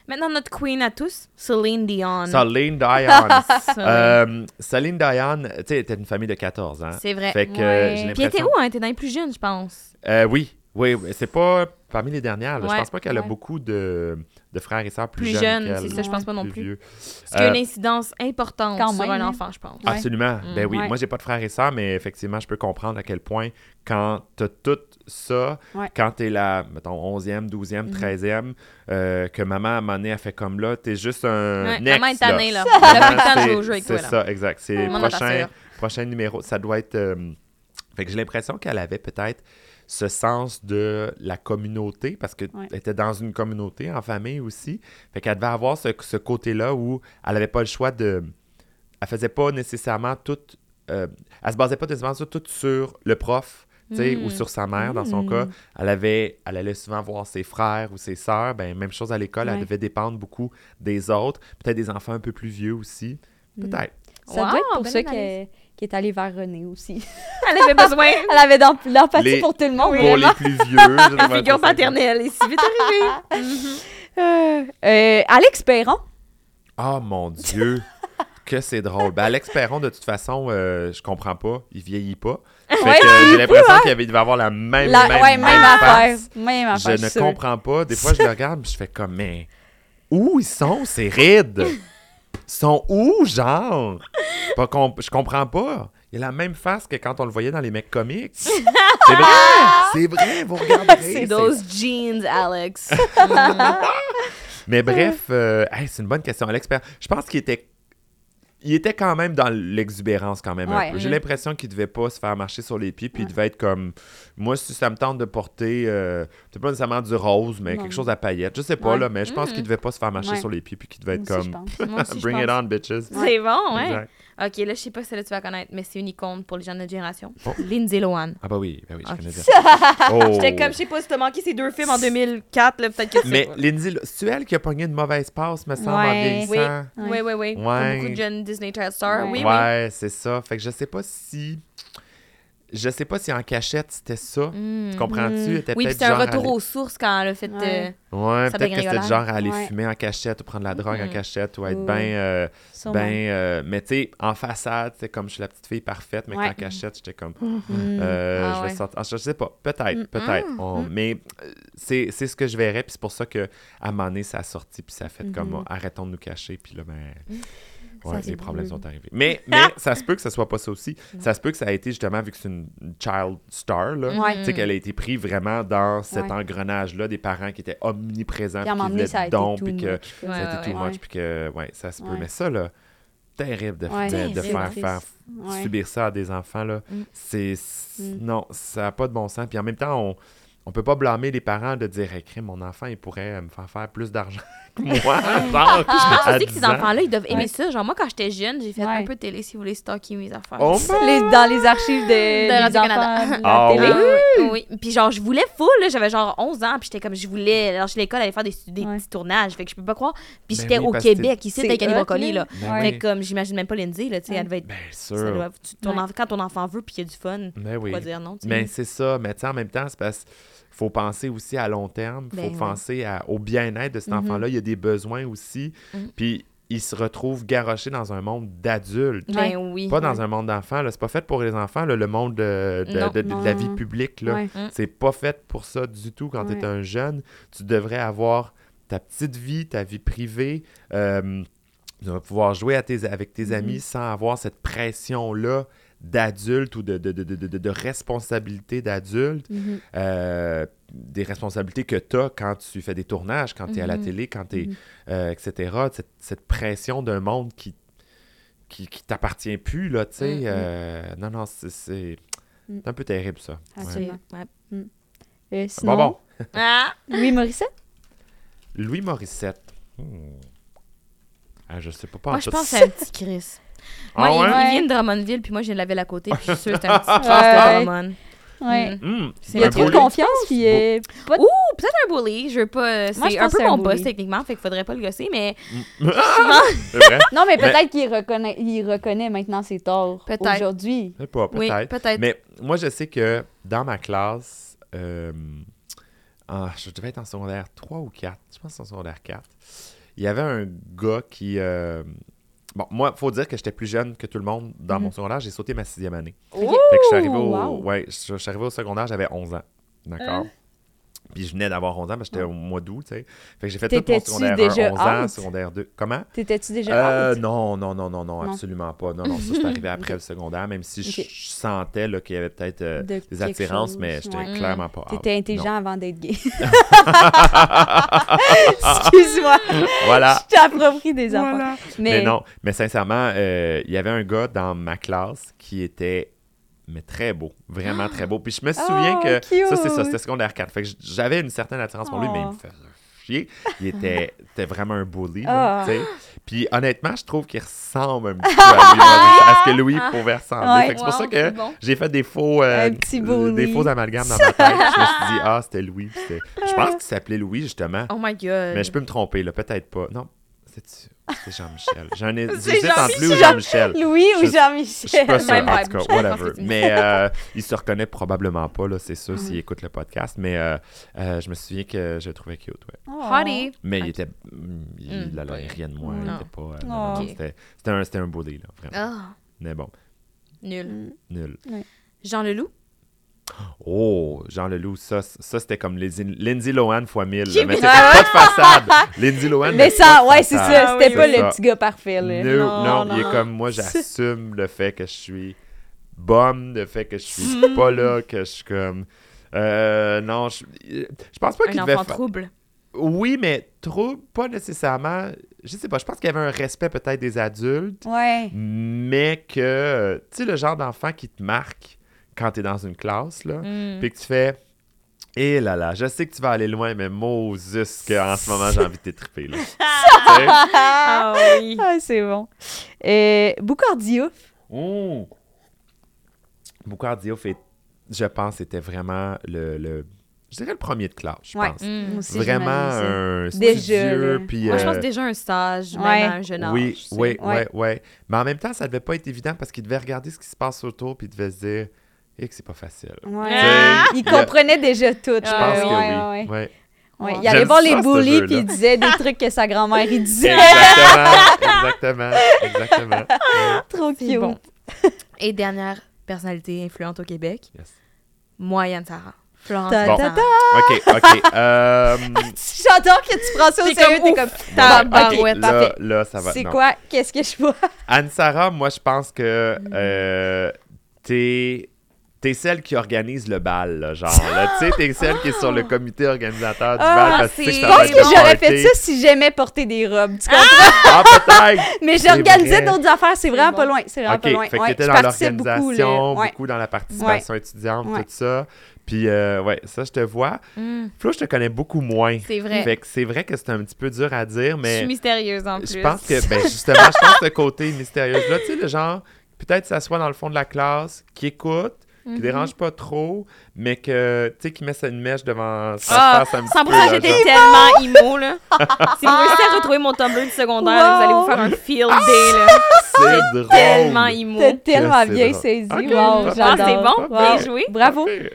Maintenant, notre queen à tous, Celine Dion. Celine Dion. Celine. Euh, Céline Dion, tu sais, était une famille de 14 ans. C'est vrai. Fait que Ouais. euh, j'ai Puis elle était où? Elle était dans les plus jeunes, je pense. Euh, oui, Oui, oui, c'est pas parmi les dernières. là. Je pense pas qu'elle a beaucoup de, de frères et sœurs plus, Plus jeunes. c'est ça, je pense pas non plus plus. vieux. Ce qui a une Euh, incidence importante Quand sur même, un hein. enfant, je pense. Absolument. Ben oui, Ouais. moi j'ai pas de frères et sœurs, mais effectivement, je peux comprendre à quel point quand t'as tout ça, Ouais. quand t'es la, mettons, 11e, 12e, Mhm. 13e, euh, que maman, à un moment donné, a fait comme là, t'es juste un Ouais, next, maman est tannée, là. Vraiment, Elle a plus le c'est- jeu là. ça, exact. C'est prochain, prochain numéro. Ça doit être... euh, Fait que j'ai l'impression qu'elle avait peut-être ce sens de la communauté, parce qu'elle Ouais. était dans une communauté, en famille aussi. Fait qu'elle devait avoir ce, ce côté-là où elle n'avait pas le choix de... Elle faisait pas nécessairement tout... euh, elle se basait pas nécessairement sur- tout sur le prof, sais, Mm. ou sur sa mère, dans son Mm. cas. Elle avait... Elle allait souvent voir ses frères ou ses sœurs. Ben, même chose à l'école, elle devait dépendre beaucoup des autres. Peut-être des enfants un peu plus vieux aussi. Mm. Peut-être. Ça Wow, doit être pour ça qu'elle est allée vers René aussi. Elle avait besoin Elle avait l'empathie pour tout le monde, Pour vraiment. les plus vieux. vais figure paternelle. Et si vite arrivé. Euh, euh, Alex Perron. Oh mon Dieu, que c'est drôle. Ben, Alex Perron, de toute façon, euh, je comprends pas. Il vieillit pas. Fait Ouais, que, euh, j'ai l'impression qu'il devait avoir la même, La- même, ouais, même, même affaire. face. Même affaire. Je ne comprends pas. Des fois, je le regarde et je fais comme, mais où ils sont, ces rides? Ils sont où, genre? Pas comp- je comprends pas. Il a la même face que quand on le voyait dans les mecs comiques. C'est vrai, c'est vrai, vous regarderez. C'est those jeans, Alex. Mais bref, euh, hey, c'est une bonne question. Alex Perron, je pense qu'il était il était quand même dans l'exubérance quand même un Ouais. peu. J'ai Mhm. l'impression qu'il devait pas se faire marcher sur les pieds puis il devait être comme moi si ça me tente de porter euh, peut-être pas nécessairement du rose mais Non. quelque chose à paillettes, je sais pas Ouais. là mais je pense Mhm. qu'il devait pas se faire marcher sur les pieds puis qu'il devait être Moi comme aussi, bring it on bitches. C'est bon, ouais. Exact. Ok, là, je sais pas si celle-là tu vas connaître, mais c'est une icône pour les gens de notre génération. Oh. Lindsay Lohan. Ah bah oui, bah oui, je connais bien. Oh. J'étais comme, je sais pas si t'as manqué ces deux films en 2004, là, peut-être que tu Mais. Lindsay, c'est elle qui a pogné une mauvaise passe, me semble, en Ouais. vieillissant. Oui, oui, oui. Ouais. beaucoup de jeunes Disney Child Stars. Ouais. Oui, oui. ouais, c'est ça. Fait que je sais pas si. Je sais pas si en cachette c'était ça. Mm. Tu comprends-tu? Était Oui, c'est un retour aller- aux sources quand elle a fait. Ouais. euh, Ouais, peut-être que c'était genre à aller Ouais. fumer en cachette ou prendre de la drogue en Mhm. cachette ou être bien. euh, ben, euh, mais tu sais, en façade, c'est comme je suis la petite fille parfaite, mais Ouais. qu'en cachette, j'étais comme. Mm. euh, Ah je vais ouais. sortir. Ah, je sais pas, peut-être, peut-être. On-. Mais c'est c'est ce que je verrais, puis c'est pour ça que à un moment donné, ça a sorti, puis ça a fait comme Mhm. oh, arrêtons de nous cacher, puis là, ben. Ouais, les problèmes sont arrivés. Mais, mais ça se peut que ce soit pas ça aussi. Ça se peut que ça a été justement, vu que c'est une child star, là, Ouais. tu sais, qu'elle a été prise vraiment dans cet Ouais. engrenage-là des parents qui étaient omniprésents, Puis qui donné, ça too puis que ça a été too much, puis que, ouais, ça se peut. Mais ça, là, terrible de, de- faire, subir ça à des enfants, là. Mm. C'est... Mm. Non, ça n'a pas de bon sens. Puis en même temps, on... On peut pas blâmer les parents de dire hey, crime, mon enfant, il pourrait me faire faire plus d'argent que moi. genre, Je pense à aussi que ces 10 ans. enfants-là, ils doivent aimer Ouais. ça. Genre, moi, quand j'étais jeune, j'ai fait Ouais. un peu de télé si vous voulez stocker mes affaires. Oh, Les- dans les archives de, des Radio-Canada. enfants de la Ah télé. Ah oui, oui. Puis genre, je voulais full, là. J'avais genre 11 ans, puis j'étais comme, je voulais lâcher l'école, aller faire des, des Ouais. petits tournages. Fait que je peux pas croire. Puis Ben j'étais oui, au parce que Québec, ici, c'est avec Annie hot, Brocoli, là. là. Ben. Fait que comme, j'imagine même pas Lindsay, là, tu sais, Ouais. elle devait être... Bien ça sûr. doit- tu- ton Ouais. enf- quand ton enfant veut, puis il y a du fun, Ben oui. pourquoi dire non, tu sais. Mais c'est ça. Mais tu sais, en même temps, c'est parce qu'il faut penser aussi à long terme. Il faut Ben penser à- au bien-être de cet Mhm. enfant-là. Il y a des besoins aussi. Mhm. Puis il se retrouve garoché dans un monde d'adultes. Ben oui. Pas dans un monde d'enfants. C'est pas fait pour les enfants, là, le monde de, de- Non. de- de la vie publique. Ouais. C'est pas fait pour ça du tout quand tu es un jeune. Tu devrais avoir ta petite vie, ta vie privée. euh, tu vas pouvoir jouer à tes- avec tes Mhm. amis sans avoir cette pression-là d'adulte ou de, de, de, de, de- de responsabilité d'adulte. Mhm. Euh, des responsabilités que tu as quand tu fais des tournages, quand tu es à la Mhm. télé, quand tu es, Mhm. etc. Cette, cette pression d'un monde qui qui, qui t'appartient plus, là, tu sais. Mhm. euh, non, non, c'est- c'est un peu terrible, ça. Absolument. Ouais. Euh, sinon, Bon, bon. Ah! Louis Morissette? Louis Morissette. Hmm. Ah, je sais pas. pas en Moi, je pense c'est un petit Chris. Ah Moi, il- ouais? il, vient de Drummondville, puis moi, je viens de la ville à côté, puis je suis sûre que c'est un petit Ouais. de Drummond. Ouais. Mm. Il a un trop de confiance, puis pas de- Ouh, peut-être un bully. Je veux pas. Moi, je C'est un peu mon boss, techniquement, fait qu'il faudrait pas le gosser, mais. Vrai? Non, mais Mais- peut-être qu'il reconnaît, il reconnaît maintenant ses torts Peut-être. aujourd'hui. Je sais pas, Oui, peut-être. peut-être. Mais moi, je sais que dans ma classe, euh, je devais être en secondaire 3 ou 4, je pense en secondaire 4, il y avait un gars qui... euh, Bon, moi, il faut dire que j'étais plus jeune que tout le monde dans mon Mhm. secondaire. J'ai sauté ma sixième année. Ok. Fait que je suis arrivé au, wow. ouais, je, je suis arrivé au secondaire, j'avais 11 ans. D'accord? Puis je venais d'avoir 11 ans, parce que j'étais au mois d'août, tu sais. Fait que j'ai fait tout mon secondaire déjà 1, 11 ans, secondaire 2. Comment? T'étais-tu déjà Euh, out? non, non, non, non, non, Non. absolument pas. Non, non, ça, c'est arrivé après le secondaire, même si je- sentais qu'il y avait peut-être euh, De des attirances, chose, mais j'étais ouais. clairement pas out. T'étais Non. intelligent avant d'être gay. Excuse-moi, Voilà. je t'approprie des enfants. Mais... non, mais sincèrement, euh, il y avait un gars dans ma classe qui était mais très beau, vraiment très beau. Puis je me souviens Oh, que cute. ça c'est ça, c'était secondaire 4. Fait que j'avais une certaine attirance pour lui, mais il me Oh. fait chier. Il était, était vraiment un bully, Ah. là, tu sais. Puis honnêtement, je trouve qu'il ressemble un petit peu à lui, à ce que Louis pouvait ressembler. Ouais. Que c'est pour ça que bon. j'ai fait des faux, euh, des faux amalgames dans ma tête. je me suis dit ah c'était Louis. Je pense qu'il s'appelait Louis justement. Oh my god. Mais je peux me tromper, là, peut-être pas. Non, c'est Jean-Michel. J'en ai C'est j'hésite entre lui ou Jean-Michel. Louis ou Je- Je suis Jean-Michel? pas sûr, Même en vibe. tout Je cas, pense whatever. Mais euh, il se reconnaît probablement pas, là, c'est sûr, Mm. s'il écoute le podcast. Mais euh, euh, je me souviens que je le trouvais cute, ouais. Oh. Hottie. Mais il était... mm, Il Mm. avait rien de moi. Il était pas... euh, Oh. C'était un, un bully, là, vraiment. Ah, Mais bon, nul. Mm. nul. Jean Leloup? Oh, Jean Leloup, ça, ça c'était comme Lindsay, Lindsay Lohan fois 1000. Qui là, Mais c'était pas de façade. Lindsay Lohan, Mais pas ça, de ouais, c'est ça. C'était oui, pas le petit gars parfait, là. No, non, Non, il est comme moi, j'assume le fait que je suis bonne, le fait que je suis pas là, que je suis comme. Euh, non, je, je pense pas qu'il Un devait enfant fa- trouble. Oui, mais trop, pas nécessairement. Je sais pas, je pense qu'il y avait un respect peut-être des adultes, Ouais. mais que, tu sais, le genre d'enfant qui te marque quand t'es dans une classe, là, Mm. puis que tu fais. Et là là, je sais que tu vas aller loin, mais Moses, qu'en ce moment, j'ai envie de t'étriper, là. Tu sais? Ah oui. Ah, c'est bon. Euh, Boucard Diouf. Oh! Boucard Diouf, est- je pense, était vraiment le, le- je dirais le premier de classe, je Ouais. pense. Mm. Aussi, Vraiment un Déjà, studieux, puis... Moi, je euh, pense déjà un stage, même à un jeune âge. oui, tu oui, oui, oui. Mais en même temps, ça devait pas être évident parce qu'il devait regarder ce qui se passe autour puis il devait se dire et que c'est pas facile. Ouais. Ah! Il comprenait déjà tout. Je pense ouais, que ouais, oui. ouais. Ouais. Ouais, Wow. Il allait voir les bullies puis il disait des trucs que sa grand-mère il disait. Exactement, exactement, exactement. Ouais. Trop cute. bon. Et dernière personnalité influente au Québec, Yes. moi, Yann Sarah. Florence Ta- Bon. ta-. OK, OK. euh, J'adore que tu prends ça au sérieux. comme T'es comme. Ta Bon, barouette. ok, là, là, ça va. C'est quoi? Qu'est-ce que je vois? Anne-Sarah, moi, je pense que euh, t'es t'es celle qui organise le bal, là, genre. là. Tu sais, t'es celle qui est sur le comité organisateur du Ah, bal parce que Je pense que j'aurais fait ça si j'aimais porter des robes. Tu comprends? Ah, peut-être! Mais j'organisais d'autres affaires. C'est vraiment bon. pas loin. C'est vraiment OK, pas loin. fait que Ouais, t'étais je dans beaucoup, là. l'organisation, Ouais. beaucoup dans la participation étudiante, Ouais. tout ça. Puis, euh, ouais, ça, je te vois. Mm. Flo, je te connais beaucoup moins. C'est vrai. Fait que c'est vrai que c'est un petit peu dur à dire, Je mais suis mystérieuse en plus. je pense que, ben, justement, je pense que ce côté mystérieux-là, tu sais, le genre, peut-être s'assoit dans le fond de la classe, qui écoute, qui Mhm. dérange pas trop, mais que, tu sais, qui met sa une mèche devant sa Ah, face un petit 100% peu. là, j'étais tellement emo, là. si vous réussissez à retrouver mon Tumblr du secondaire, Wow. vous allez vous faire un field day, là. C'est drôle. Tellement emo. T'as tellement bien saisi. Ok, Wow, parfait. j'adore. Ah, c'est bon, Wow. bien joué. Bravo. Parfait.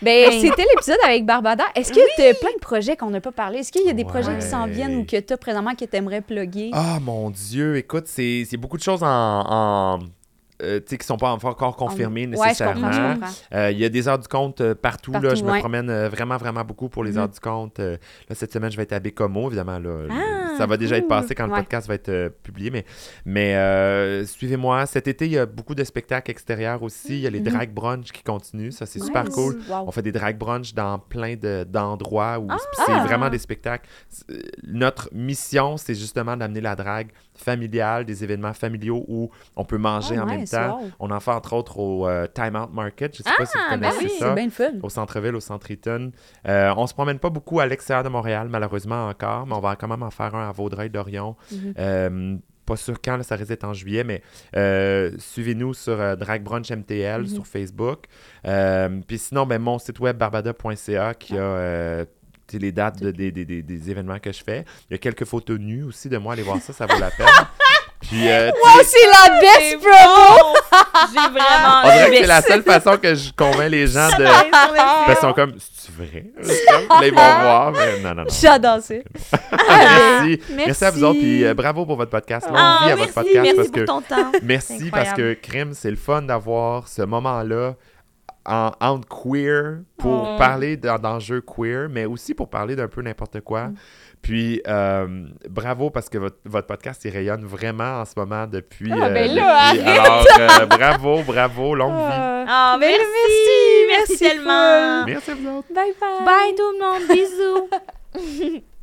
Ben, Ben- c'était l'épisode avec Barbada. Est-ce que tu as plein de projets qu'on n'a pas parlé? Est-ce qu'il y a des projets qui s'en viennent ou que tu as présentement que tu aimerais plugger? Ah, mon Dieu, écoute, c'est c'est beaucoup de choses en... en euh, tu sais, qui sont pas encore confirmées je nécessairement. Euh, Il y a des heures du compte euh, partout. là. Je me promène euh, vraiment, vraiment beaucoup pour les Mhm. heures du compte. Euh, là, cette semaine, je vais être à Bécomo, évidemment. Là, Ah, ça va déjà être passé quand le Ouais. podcast va être euh, publié. Mais, mais euh, suivez-moi. Cet été, il y a beaucoup de spectacles extérieurs aussi. Il y a les Mhm. drag brunch qui continuent. Ça, c'est super cool. Wow. On fait des drag brunch dans plein de- d'endroits où Ah! c'est vraiment des spectacles. Euh, Notre mission, c'est justement d'amener la drague familiale, des événements familiaux où on peut manger Ah, en même temps. wow. On en fait entre autres au euh, Time Out Market. Je sais pas si vous Ah, ben connaissez oui. ça C'est bien fun. au centre-ville, au centre Eaton. On se promène pas beaucoup à l'extérieur de Montréal, malheureusement encore, mais on va quand même en faire un à Vaudreuil-Dorion. Mhm. Euh, pas sûr quand, là, ça risque d'être en juillet, mais euh, suivez-nous sur euh, Drag Brunch MTL Mhm. sur Facebook. Euh, Puis sinon, ben, mon site web barbada.ca qui Ah. a les dates de- des, des- des- des événements que je fais. Il y a quelques photos nues aussi de moi, allez voir ça, ça vaut la peine. Puis, euh, Oh, c'est la best C'est promo! J'ai vraiment on dirait que c'est la seule façon que je convainc les gens de. Parce qu'ils sont comme, c'est vrai? Là, ils vont voir, mais non, non, non. J'adore ça. merci. Merci. Merci à vous autres, puis euh, bravo pour votre podcast. Longue Ah, vie à merci, votre podcast. merci parce pour que, ton temps. merci C'est parce que. Crime, c'est le fun d'avoir ce moment-là en, entre queer pour Oh. parler d'en- d'enjeux queer, mais aussi pour parler d'un peu n'importe quoi. Puis, euh, bravo parce que votre, votre podcast, il rayonne vraiment en ce moment depuis. Ah, ben euh, là, depuis- Alors, euh, bravo, bravo, longue vie. Ah, merci, merci, merci, merci tellement. Merci à vous autres. bye bye. Bye tout le monde, bisous.